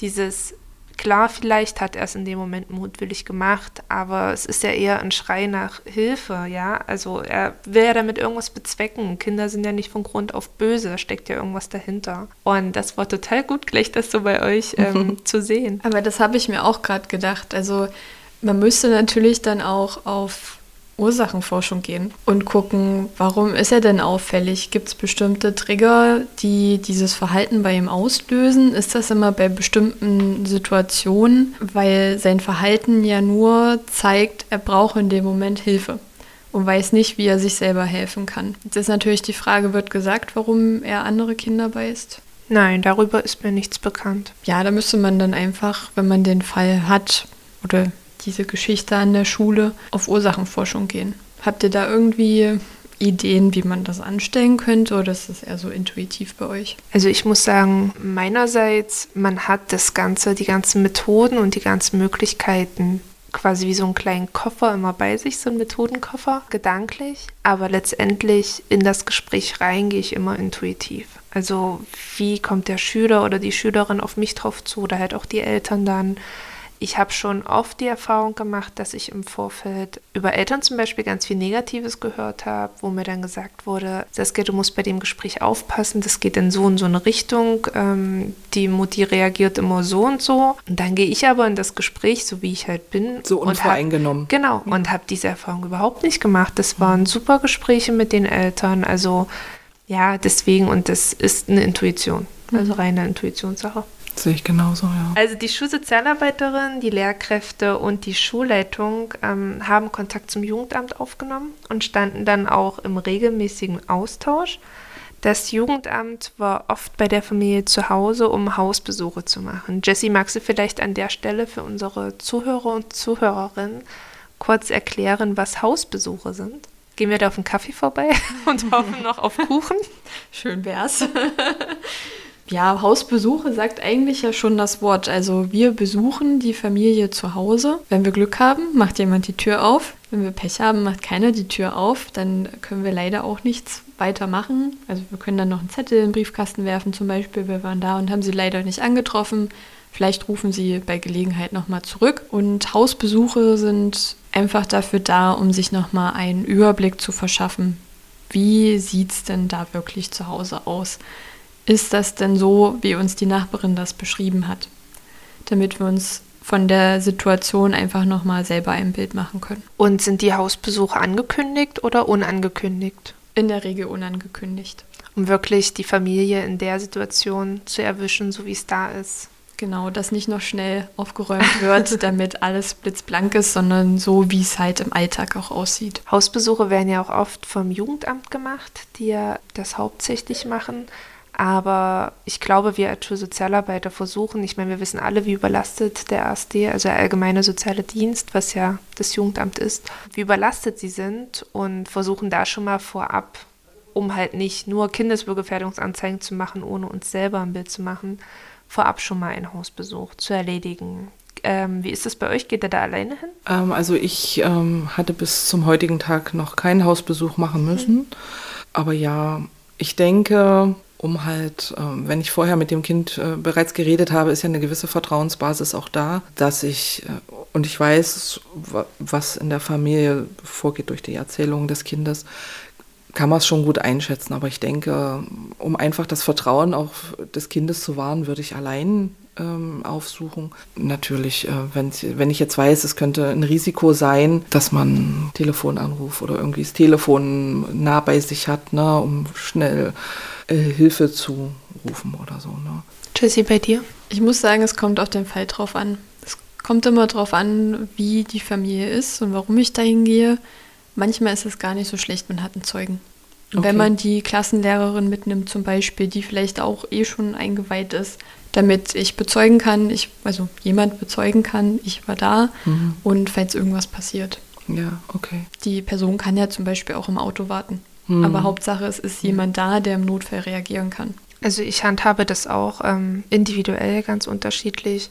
dieses, klar, vielleicht hat er es in dem Moment mutwillig gemacht, aber es ist ja eher ein Schrei nach Hilfe, ja. Also er will ja damit irgendwas bezwecken. Kinder sind ja nicht von Grund auf böse, steckt ja irgendwas dahinter. Und das war total gut, gleich das so bei euch ähm, zu sehen. Aber das habe ich mir auch gerade gedacht. Also man müsste natürlich dann auch auf Ursachenforschung gehen und gucken, warum ist er denn auffällig? Gibt es bestimmte Trigger, die dieses Verhalten bei ihm auslösen? Ist das immer bei bestimmten Situationen, weil sein Verhalten ja nur zeigt, er braucht in dem Moment Hilfe und weiß nicht, wie er sich selber helfen kann. Jetzt ist natürlich die Frage, wird gesagt, warum er andere Kinder beißt? Nein, darüber ist mir nichts bekannt. Ja, da müsste man dann einfach, wenn man den Fall hat oder diese Geschichte an der Schule auf Ursachenforschung gehen. Habt ihr da irgendwie Ideen, wie man das anstellen könnte oder ist das eher so intuitiv bei euch? Also ich muss sagen, meinerseits, man hat das Ganze, die ganzen Methoden und die ganzen Möglichkeiten quasi wie so einen kleinen Koffer immer bei sich, so ein Methodenkoffer, gedanklich. Aber letztendlich in das Gespräch rein gehe ich immer intuitiv. Also wie kommt der Schüler oder die Schülerin auf mich drauf zu oder halt auch die Eltern dann? Ich habe schon oft die Erfahrung gemacht, dass ich im Vorfeld über Eltern zum Beispiel ganz viel Negatives gehört habe, wo mir dann gesagt wurde, Saskia, du musst bei dem Gespräch aufpassen, das geht in so und so eine Richtung, ähm, die Mutti reagiert immer so und so. Und dann gehe ich aber in das Gespräch, so wie ich halt bin. So unvoreingenommen. Hab, genau, und habe diese Erfahrung überhaupt nicht gemacht. Das waren super Gespräche mit den Eltern, also ja, deswegen, und das ist eine Intuition, also reine Intuitionssache. Sehe ich genauso, ja. Also die Schulsozialarbeiterin, die Lehrkräfte und die Schulleitung ähm, haben Kontakt zum Jugendamt aufgenommen und standen dann auch im regelmäßigen Austausch. Das Jugendamt war oft bei der Familie zu Hause, um Hausbesuche zu machen. Jessie, magst du vielleicht an der Stelle für unsere Zuhörer und Zuhörerinnen kurz erklären, was Hausbesuche sind? Gehen wir da auf einen Kaffee vorbei und hoffen noch auf Kuchen? Schön wär's. Ja, Hausbesuche sagt eigentlich ja schon das Wort. Also wir besuchen die Familie zu Hause. Wenn wir Glück haben, macht jemand die Tür auf. Wenn wir Pech haben, macht keiner die Tür auf. Dann können wir leider auch nichts weiter machen. Also wir können dann noch einen Zettel in den Briefkasten werfen zum Beispiel. Wir waren da und haben sie leider nicht angetroffen. Vielleicht rufen sie bei Gelegenheit nochmal zurück. Und Hausbesuche sind einfach dafür da, um sich nochmal einen Überblick zu verschaffen. Wie sieht es denn da wirklich zu Hause aus? Ist das denn so, wie uns die Nachbarin das beschrieben hat? Damit wir uns von der Situation einfach nochmal selber ein Bild machen können. Und sind die Hausbesuche angekündigt oder unangekündigt? In der Regel unangekündigt. Um wirklich die Familie in der Situation zu erwischen, so wie es da ist. Genau, dass nicht noch schnell aufgeräumt wird, damit alles blitzblank ist, sondern so, wie es halt im Alltag auch aussieht. Hausbesuche werden ja auch oft vom Jugendamt gemacht, die ja das hauptsächlich machen. Aber ich glaube, wir als Schulsozialarbeiter versuchen, ich meine, wir wissen alle, wie überlastet der ASD, also der Allgemeine Soziale Dienst, was ja das Jugendamt ist, wie überlastet sie sind und versuchen da schon mal vorab, um halt nicht nur Kindeswohlgefährdungsanzeigen zu machen, ohne uns selber ein Bild zu machen, vorab schon mal einen Hausbesuch zu erledigen. Ähm, wie ist das bei euch? Geht ihr da alleine hin? Ähm, also ich ähm, hatte bis zum heutigen Tag noch keinen Hausbesuch machen müssen. Mhm. Aber ja, ich denke, um halt, ähm, wenn ich vorher mit dem Kind äh, bereits geredet habe, ist ja eine gewisse Vertrauensbasis auch da, dass ich, äh, und ich weiß, was in der Familie vorgeht durch die Erzählungen des Kindes, kann man es schon gut einschätzen. Aber ich denke, um einfach das Vertrauen auch des Kindes zu wahren, würde ich allein ähm, aufsuchen. Natürlich, äh, wenn ich jetzt weiß, es könnte ein Risiko sein, dass man Telefonanruf oder irgendwie das Telefon nah bei sich hat, ne, um schnell äh, Hilfe zu rufen oder so. Ne? Jessie, bei dir? Ich muss sagen, es kommt auf den Fall drauf an. Es kommt immer drauf an, wie die Familie ist und warum ich dahin gehe. Manchmal ist es gar nicht so schlecht, man hat einen Zeugen. Okay. Wenn man die Klassenlehrerin mitnimmt, zum Beispiel, die vielleicht auch eh schon eingeweiht ist, damit ich bezeugen kann, ich, also jemand bezeugen kann, ich war da mhm. und falls irgendwas passiert. Ja, okay. Die Person kann ja zum Beispiel auch im Auto warten. Mhm. Aber Hauptsache, es ist jemand da, der im Notfall reagieren kann. Also ich handhabe das auch ähm, individuell ganz unterschiedlich.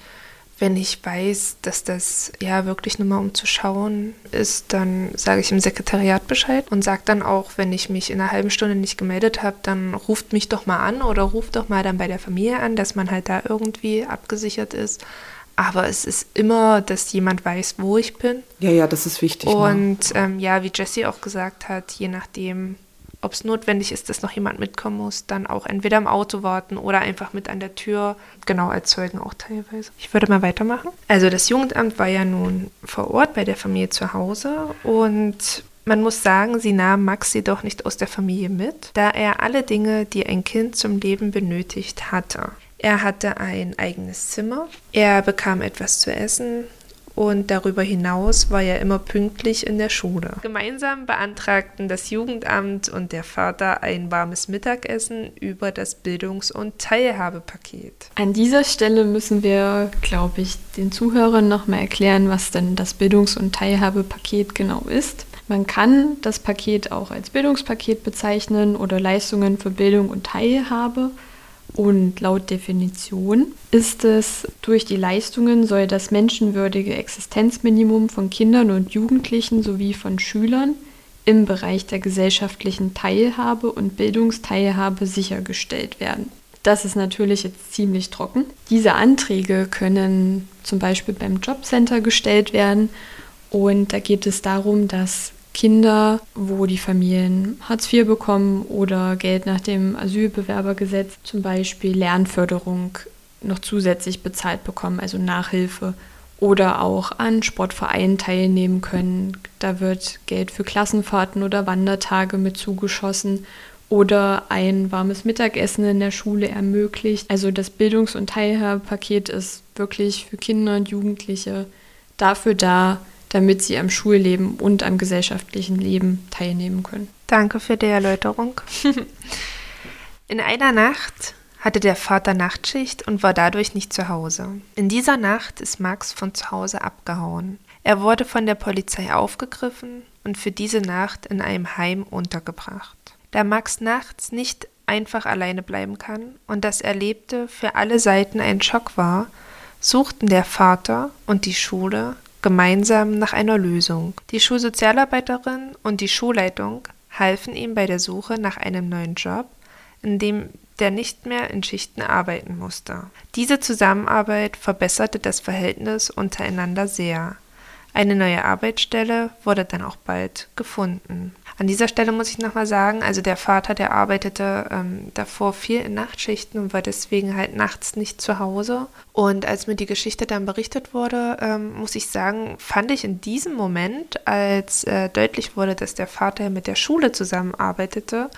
Wenn ich weiß, dass das ja wirklich nur mal um zu schauen ist, dann sage ich im Sekretariat Bescheid und sage dann auch, wenn ich mich in einer halben Stunde nicht gemeldet habe, dann ruft mich doch mal an oder ruft doch mal dann bei der Familie an, dass man halt da irgendwie abgesichert ist. Aber es ist immer, dass jemand weiß, wo ich bin. Ja, ja, das ist wichtig. Ne? Und ne? ähm, ja, wie Jessie auch gesagt hat, je nachdem, ob es notwendig ist, dass noch jemand mitkommen muss, dann auch entweder im Auto warten oder einfach mit an der Tür, genau als Zeugen auch teilweise. Ich würde mal weitermachen. Also das Jugendamt war ja nun vor Ort bei der Familie zu Hause und man muss sagen, sie nahm Max jedoch nicht aus der Familie mit, da er alle Dinge, die ein Kind zum Leben benötigt, hatte. Er hatte ein eigenes Zimmer, er bekam etwas zu essen, und darüber hinaus war er immer pünktlich in der Schule. Gemeinsam beantragten das Jugendamt und der Vater ein warmes Mittagessen über das Bildungs- und Teilhabepaket. An dieser Stelle müssen wir, glaube ich, den Zuhörern nochmal erklären, was denn das Bildungs- und Teilhabepaket genau ist. Man kann das Paket auch als Bildungspaket bezeichnen oder Leistungen für Bildung und Teilhabe. Und laut Definition ist es, durch die Leistungen soll das menschenwürdige Existenzminimum von Kindern und Jugendlichen sowie von Schülern im Bereich der gesellschaftlichen Teilhabe und Bildungsteilhabe sichergestellt werden. Das ist natürlich jetzt ziemlich trocken. Diese Anträge können zum Beispiel beim Jobcenter gestellt werden und da geht es darum, dass Kinder, wo die Familien Hartz IV bekommen oder Geld nach dem Asylbewerbergesetz, zum Beispiel Lernförderung noch zusätzlich bezahlt bekommen, also Nachhilfe oder auch an Sportvereinen teilnehmen können. Da wird Geld für Klassenfahrten oder Wandertage mit zugeschossen oder ein warmes Mittagessen in der Schule ermöglicht. Also das Bildungs- und Teilhabepaket ist wirklich für Kinder und Jugendliche dafür da, damit sie am Schulleben und am gesellschaftlichen Leben teilnehmen können. Danke für die Erläuterung. In einer Nacht hatte der Vater Nachtschicht und war dadurch nicht zu Hause. In dieser Nacht ist Max von zu Hause abgehauen. Er wurde von der Polizei aufgegriffen und für diese Nacht in einem Heim untergebracht. Da Max nachts nicht einfach alleine bleiben kann und das Erlebte für alle Seiten ein Schock war, suchten der Vater und die Schule gemeinsam nach einer Lösung. Die Schulsozialarbeiterin und die Schulleitung halfen ihm bei der Suche nach einem neuen Job, in dem der nicht mehr in Schichten arbeiten musste. Diese Zusammenarbeit verbesserte das Verhältnis untereinander sehr. Eine neue Arbeitsstelle wurde dann auch bald gefunden. An dieser Stelle muss ich nochmal sagen, also der Vater, der arbeitete ähm, davor viel in Nachtschichten und war deswegen halt nachts nicht zu Hause. Und als mir die Geschichte dann berichtet wurde, ähm, muss ich sagen, fand ich in diesem Moment, als äh, deutlich wurde, dass der Vater mit der Schule zusammenarbeitete,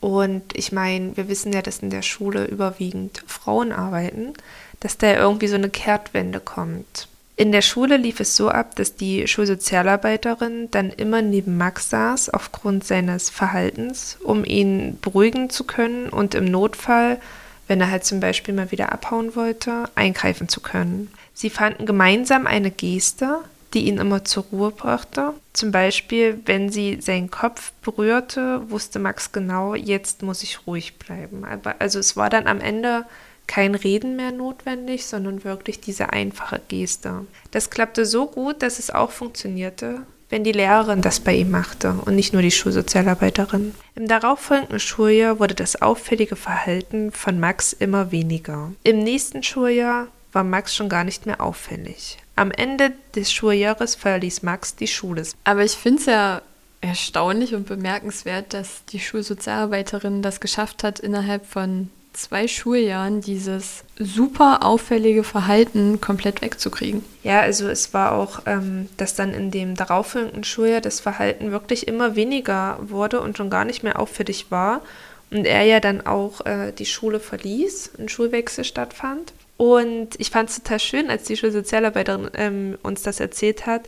und ich meine, wir wissen ja, dass in der Schule überwiegend Frauen arbeiten, dass da irgendwie so eine Kehrtwende kommt. In der Schule lief es so ab, dass die Schulsozialarbeiterin dann immer neben Max saß aufgrund seines Verhaltens, um ihn beruhigen zu können und im Notfall, wenn er halt zum Beispiel mal wieder abhauen wollte, eingreifen zu können. Sie fanden gemeinsam eine Geste, die ihn immer zur Ruhe brachte. Zum Beispiel, wenn sie seinen Kopf berührte, wusste Max genau, jetzt muss ich ruhig bleiben. Aber, also es war dann am Ende kein Reden mehr notwendig, sondern wirklich diese einfache Geste. Das klappte so gut, dass es auch funktionierte, wenn die Lehrerin das bei ihm machte und nicht nur die Schulsozialarbeiterin. Im darauffolgenden Schuljahr wurde das auffällige Verhalten von Max immer weniger. Im nächsten Schuljahr war Max schon gar nicht mehr auffällig. Am Ende des Schuljahres verließ Max die Schule. Aber ich finde es ja erstaunlich und bemerkenswert, dass die Schulsozialarbeiterin das geschafft hat, innerhalb von zwei Schuljahren dieses super auffällige Verhalten komplett wegzukriegen. Ja, also es war auch, ähm, dass dann in dem darauffolgenden Schuljahr das Verhalten wirklich immer weniger wurde und schon gar nicht mehr auffällig war. Und er ja dann auch äh, die Schule verließ, ein Schulwechsel stattfand. Und ich fand es total schön, als die Schulsozialarbeiterin ähm, uns das erzählt hat,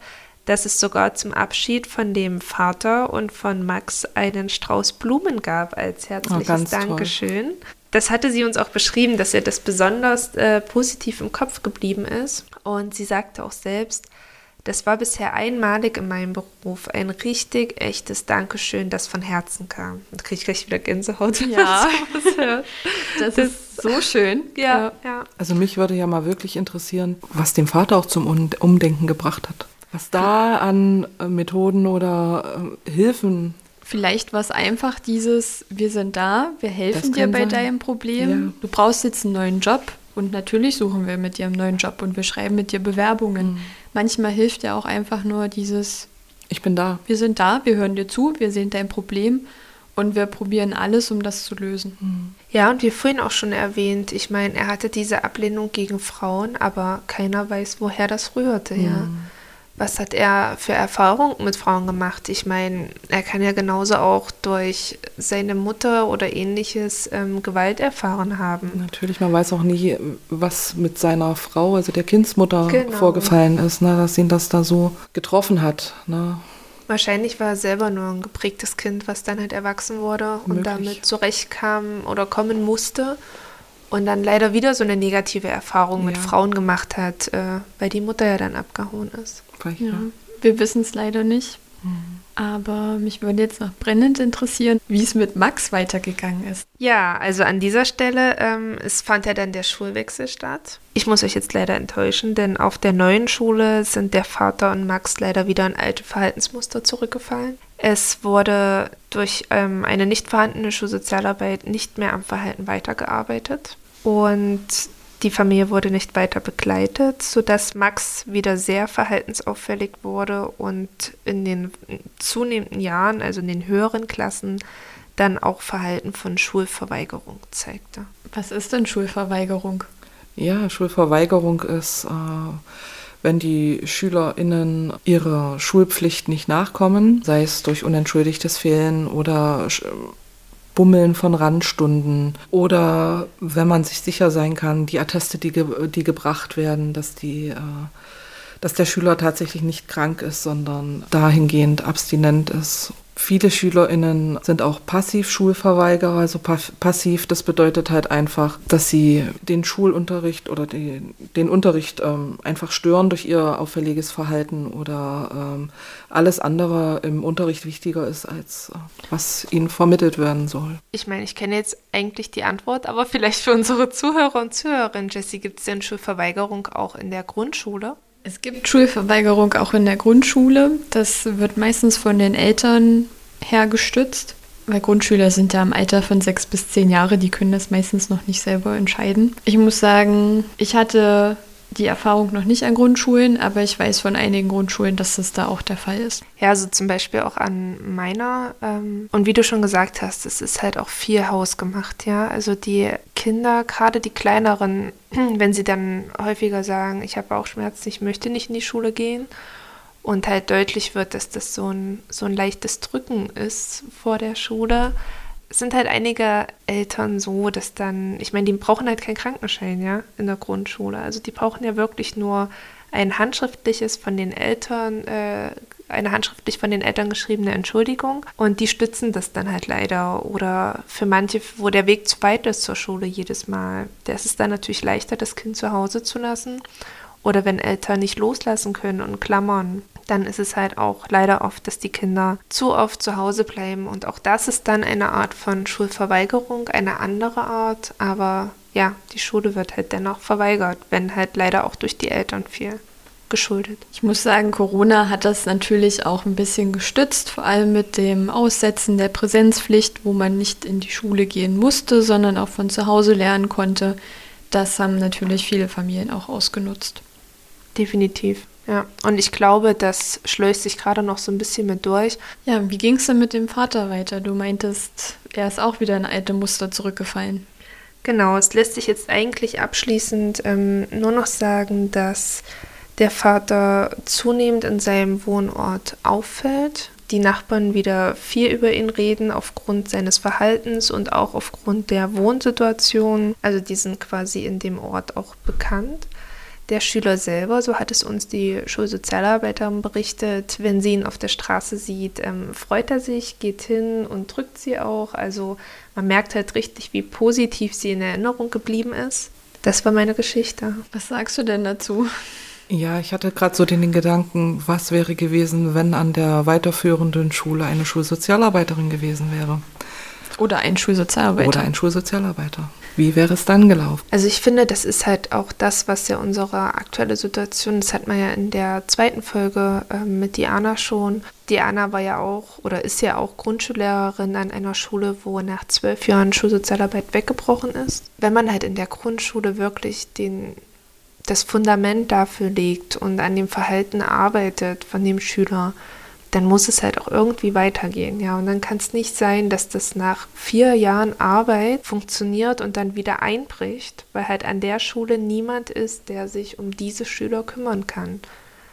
dass es sogar zum Abschied von dem Vater und von Max einen Strauß Blumen gab als herzliches oh, Dankeschön. Toll. Das hatte sie uns auch beschrieben, dass ihr das besonders äh, positiv im Kopf geblieben ist. Und sie sagte auch selbst, das war bisher einmalig in meinem Beruf. Ein richtig echtes Dankeschön, das von Herzen kam. Da kriege ich gleich wieder Gänsehaut. Ja, das, das ist so schön. Ja, ja. Also mich würde ja mal wirklich interessieren, was den Vater auch zum Umdenken gebracht hat. Was da an äh, Methoden oder äh, Hilfen Vielleicht war es einfach dieses, wir sind da, wir helfen dir bei sein. deinem Problem. Ja. Du brauchst jetzt einen neuen Job und natürlich suchen wir mit dir einen neuen Job und wir schreiben mit dir Bewerbungen. Mhm manchmal hilft ja auch einfach nur dieses Ich bin da. Wir sind da, wir hören dir zu, wir sehen dein Problem und wir probieren alles, um das zu lösen. Hm. Ja, und wie vorhin auch schon erwähnt, ich meine, er hatte diese Ablehnung gegen Frauen, aber keiner weiß, woher das rührte, ja. Was hat er für Erfahrungen mit Frauen gemacht? Ich meine, er kann ja genauso auch durch seine Mutter oder ähnliches ähm, Gewalt erfahren haben. Natürlich, man weiß auch nie, was mit seiner Frau, also der Kindsmutter, genau. vorgefallen ist, ne, dass ihn das da so getroffen hat. Ne. Wahrscheinlich war er selber nur ein geprägtes Kind, was dann halt erwachsen wurde Möglich. und damit zurechtkam oder kommen musste und dann leider wieder so eine negative Erfahrung ja. mit Frauen gemacht hat, äh, weil die Mutter ja dann abgehauen ist. Ja. Wir wissen es leider nicht. Mhm. Aber mich würde jetzt noch brennend interessieren, wie es mit Max weitergegangen ist. Ja, also an dieser Stelle, ähm, es fand ja dann der Schulwechsel statt. Ich muss euch jetzt leider enttäuschen, denn auf der neuen Schule sind der Vater und Max leider wieder in alte Verhaltensmuster zurückgefallen. Es wurde durch ähm, eine nicht vorhandene Schulsozialarbeit nicht mehr am Verhalten weitergearbeitet. Und die Familie wurde nicht weiter begleitet, sodass Max wieder sehr verhaltensauffällig wurde und in den zunehmenden Jahren, also in den höheren Klassen, dann auch Verhalten von Schulverweigerung zeigte. Was ist denn Schulverweigerung? Ja, Schulverweigerung ist, äh, wenn die SchülerInnen ihrer Schulpflicht nicht nachkommen, sei es durch unentschuldigtes Fehlen oder Bummeln von Randstunden oder wenn man sich sicher sein kann, die Atteste, die, ge die gebracht werden, dass die äh, dass der Schüler tatsächlich nicht krank ist, sondern dahingehend abstinent ist. Viele SchülerInnen sind auch Passivschulverweigerer. Also passiv, das bedeutet halt einfach, dass sie den Schulunterricht oder die, den Unterricht ähm, einfach stören durch ihr auffälliges Verhalten oder ähm, alles andere im Unterricht wichtiger ist, als äh, was ihnen vermittelt werden soll. Ich meine, ich kenne jetzt eigentlich die Antwort, aber vielleicht für unsere Zuhörer und Zuhörerinnen, Jessie, gibt es denn Schulverweigerung auch in der Grundschule? Es gibt Schulverweigerung auch in der Grundschule. Das wird meistens von den Eltern her gestützt. Weil Grundschüler sind ja im Alter von sechs bis zehn Jahre, die können das meistens noch nicht selber entscheiden. Ich muss sagen, ich hatte die Erfahrung noch nicht an Grundschulen, aber ich weiß von einigen Grundschulen, dass das da auch der Fall ist. Ja, also zum Beispiel auch an meiner. Ähm, und wie du schon gesagt hast, es ist halt auch viel hausgemacht, ja. Also die Kinder, gerade die kleineren, wenn sie dann häufiger sagen, ich habe auch Schmerzen, ich möchte nicht in die Schule gehen und halt deutlich wird, dass das so ein, so ein leichtes Drücken ist vor der Schule, sind halt einige Eltern so, dass dann, ich meine, die brauchen halt keinen Krankenschein, ja, in der Grundschule. Also die brauchen ja wirklich nur ein handschriftliches von den Eltern, äh, eine handschriftlich von den Eltern geschriebene Entschuldigung und die stützen das dann halt leider. Oder für manche, wo der Weg zu weit ist zur Schule jedes Mal, da ist es dann natürlich leichter, das Kind zu Hause zu lassen. Oder wenn Eltern nicht loslassen können und klammern, dann ist es halt auch leider oft, dass die Kinder zu oft zu Hause bleiben. Und auch das ist dann eine Art von Schulverweigerung, eine andere Art. Aber ja, die Schule wird halt dennoch verweigert, wenn halt leider auch durch die Eltern viel geschuldet. Ich muss sagen, Corona hat das natürlich auch ein bisschen gestützt, vor allem mit dem Aussetzen der Präsenzpflicht, wo man nicht in die Schule gehen musste, sondern auch von zu Hause lernen konnte. Das haben natürlich viele Familien auch ausgenutzt. Definitiv. Ja, und ich glaube, das schleust sich gerade noch so ein bisschen mit durch. Ja, wie ging es denn mit dem Vater weiter? Du meintest, er ist auch wieder in alte Muster zurückgefallen. Genau, es lässt sich jetzt eigentlich abschließend ähm, nur noch sagen, dass der Vater zunehmend in seinem Wohnort auffällt. Die Nachbarn wieder viel über ihn reden aufgrund seines Verhaltens und auch aufgrund der Wohnsituation. Also die sind quasi in dem Ort auch bekannt der Schüler selber, so hat es uns die Schulsozialarbeiterin berichtet, wenn sie ihn auf der Straße sieht, ähm, freut er sich, geht hin und drückt sie auch. Also man merkt halt richtig, wie positiv sie in Erinnerung geblieben ist. Das war meine Geschichte. Was sagst du denn dazu? Ja, ich hatte gerade so den Gedanken, was wäre gewesen, wenn an der weiterführenden Schule eine Schulsozialarbeiterin gewesen wäre. Oder ein Schulsozialarbeiter. Oder ein Schulsozialarbeiter. Wie wäre es dann gelaufen? Also ich finde, das ist halt auch das, was ja unsere aktuelle Situation, das hat man ja in der zweiten Folge äh, mit Diana schon. Diana war ja auch oder ist ja auch Grundschullehrerin an einer Schule, wo nach zwölf Jahren Schulsozialarbeit weggebrochen ist. Wenn man halt in der Grundschule wirklich den das Fundament dafür legt und an dem Verhalten arbeitet von dem Schüler, dann muss es halt auch irgendwie weitergehen, ja. Und dann kann es nicht sein, dass das nach vier Jahren Arbeit funktioniert und dann wieder einbricht, weil halt an der Schule niemand ist, der sich um diese Schüler kümmern kann.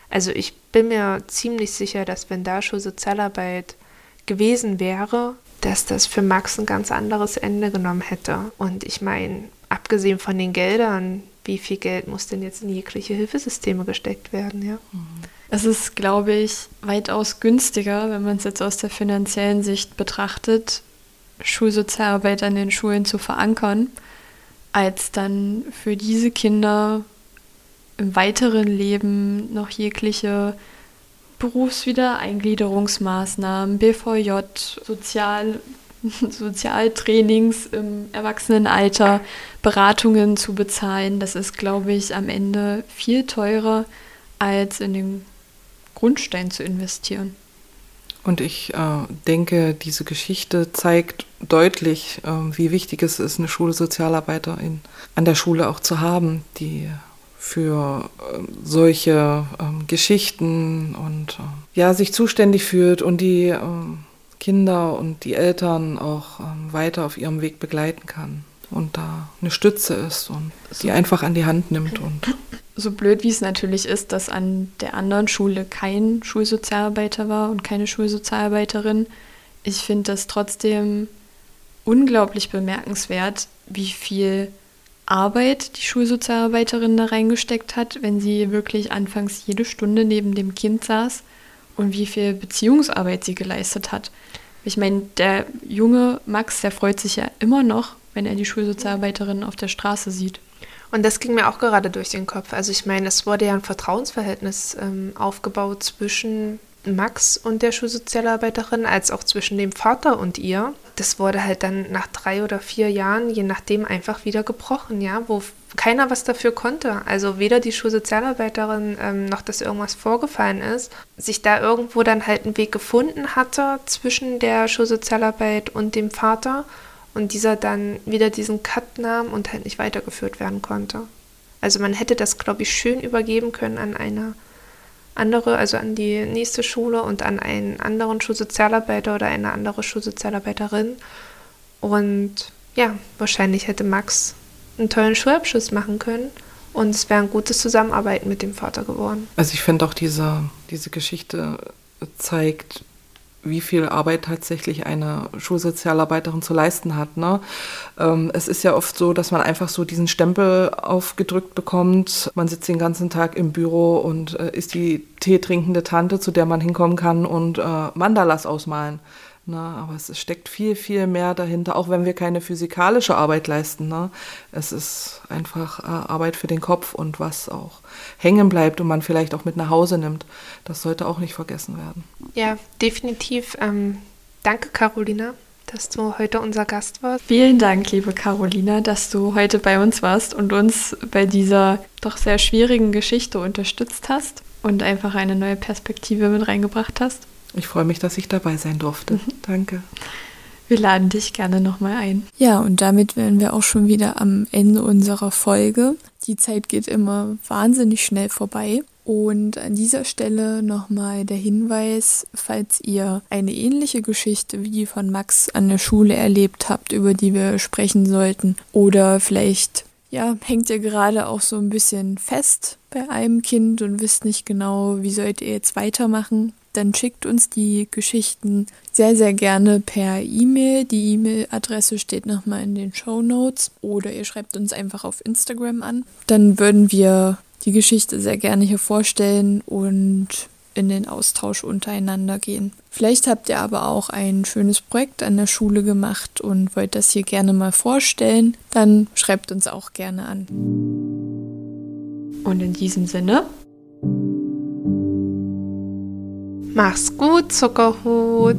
Also ich bin mir ziemlich sicher, dass wenn da schon Sozialarbeit gewesen wäre, dass das für Max ein ganz anderes Ende genommen hätte. Und ich meine, abgesehen von den Geldern, wie viel Geld muss denn jetzt in jegliche Hilfesysteme gesteckt werden, ja? Mhm. Es ist, glaube ich, weitaus günstiger, wenn man es jetzt aus der finanziellen Sicht betrachtet, Schulsozialarbeit an den Schulen zu verankern, als dann für diese Kinder im weiteren Leben noch jegliche Berufswiedereingliederungsmaßnahmen, BVJ, Sozial, Sozialtrainings im Erwachsenenalter, Beratungen zu bezahlen. Das ist, glaube ich, am Ende viel teurer als in den Grundstein zu investieren. Und ich äh, denke, diese Geschichte zeigt deutlich, äh, wie wichtig es ist, eine Schulsozialarbeiterin an der Schule auch zu haben, die für äh, solche ähm, Geschichten und äh, ja, sich zuständig fühlt und die ähm, Kinder und die Eltern auch ähm, weiter auf ihrem Weg begleiten kann und da eine Stütze ist und sie einfach an die Hand nimmt und so blöd wie es natürlich ist, dass an der anderen Schule kein Schulsozialarbeiter war und keine Schulsozialarbeiterin, ich finde das trotzdem unglaublich bemerkenswert, wie viel Arbeit die Schulsozialarbeiterin da reingesteckt hat, wenn sie wirklich anfangs jede Stunde neben dem Kind saß und wie viel Beziehungsarbeit sie geleistet hat. Ich meine, der junge Max, der freut sich ja immer noch, wenn er die Schulsozialarbeiterin auf der Straße sieht. Und das ging mir auch gerade durch den Kopf. Also ich meine, es wurde ja ein Vertrauensverhältnis ähm, aufgebaut zwischen Max und der Schulsozialarbeiterin, als auch zwischen dem Vater und ihr. Das wurde halt dann nach drei oder vier Jahren, je nachdem, einfach wieder gebrochen, ja, wo keiner was dafür konnte. Also weder die Schulsozialarbeiterin ähm, noch, dass irgendwas vorgefallen ist, sich da irgendwo dann halt einen Weg gefunden hatte zwischen der Schulsozialarbeit und dem Vater und dieser dann wieder diesen Cut nahm und halt nicht weitergeführt werden konnte. Also man hätte das, glaube ich, schön übergeben können an eine andere, also an die nächste Schule und an einen anderen Schulsozialarbeiter oder eine andere Schulsozialarbeiterin. Und ja, wahrscheinlich hätte Max einen tollen Schulabschluss machen können und es wäre ein gutes Zusammenarbeiten mit dem Vater geworden. Also ich finde auch diese, diese Geschichte zeigt, wie viel Arbeit tatsächlich eine Schulsozialarbeiterin zu leisten hat. Ne? Ähm, es ist ja oft so, dass man einfach so diesen Stempel aufgedrückt bekommt. Man sitzt den ganzen Tag im Büro und äh, ist die teetrinkende Tante, zu der man hinkommen kann und äh, Mandalas ausmalen. Ne? Aber es steckt viel, viel mehr dahinter, auch wenn wir keine physikalische Arbeit leisten. Ne? Es ist einfach äh, Arbeit für den Kopf und was auch hängen bleibt und man vielleicht auch mit nach Hause nimmt. Das sollte auch nicht vergessen werden. Ja, definitiv. Ähm, danke, Carolina dass du heute unser Gast warst. Vielen Dank, liebe Carolina, dass du heute bei uns warst und uns bei dieser doch sehr schwierigen Geschichte unterstützt hast und einfach eine neue Perspektive mit reingebracht hast. Ich freue mich, dass ich dabei sein durfte. Mhm. Danke. Wir laden dich gerne nochmal ein. Ja, und damit wären wir auch schon wieder am Ende unserer Folge. Die Zeit geht immer wahnsinnig schnell vorbei. Und an dieser Stelle nochmal der Hinweis, falls ihr eine ähnliche Geschichte wie die von Max an der Schule erlebt habt, über die wir sprechen sollten, oder vielleicht ja, hängt ihr gerade auch so ein bisschen fest bei einem Kind und wisst nicht genau, wie sollt ihr jetzt weitermachen, dann schickt uns die Geschichten sehr, sehr gerne per E-Mail. Die E-Mail-Adresse steht nochmal in den Show Notes oder ihr schreibt uns einfach auf Instagram an. Dann würden wir die Geschichte sehr gerne hier vorstellen und in den Austausch untereinander gehen. Vielleicht habt ihr aber auch ein schönes Projekt an der Schule gemacht und wollt das hier gerne mal vorstellen, dann schreibt uns auch gerne an. Und in diesem Sinne Mach's gut, Zuckerhut.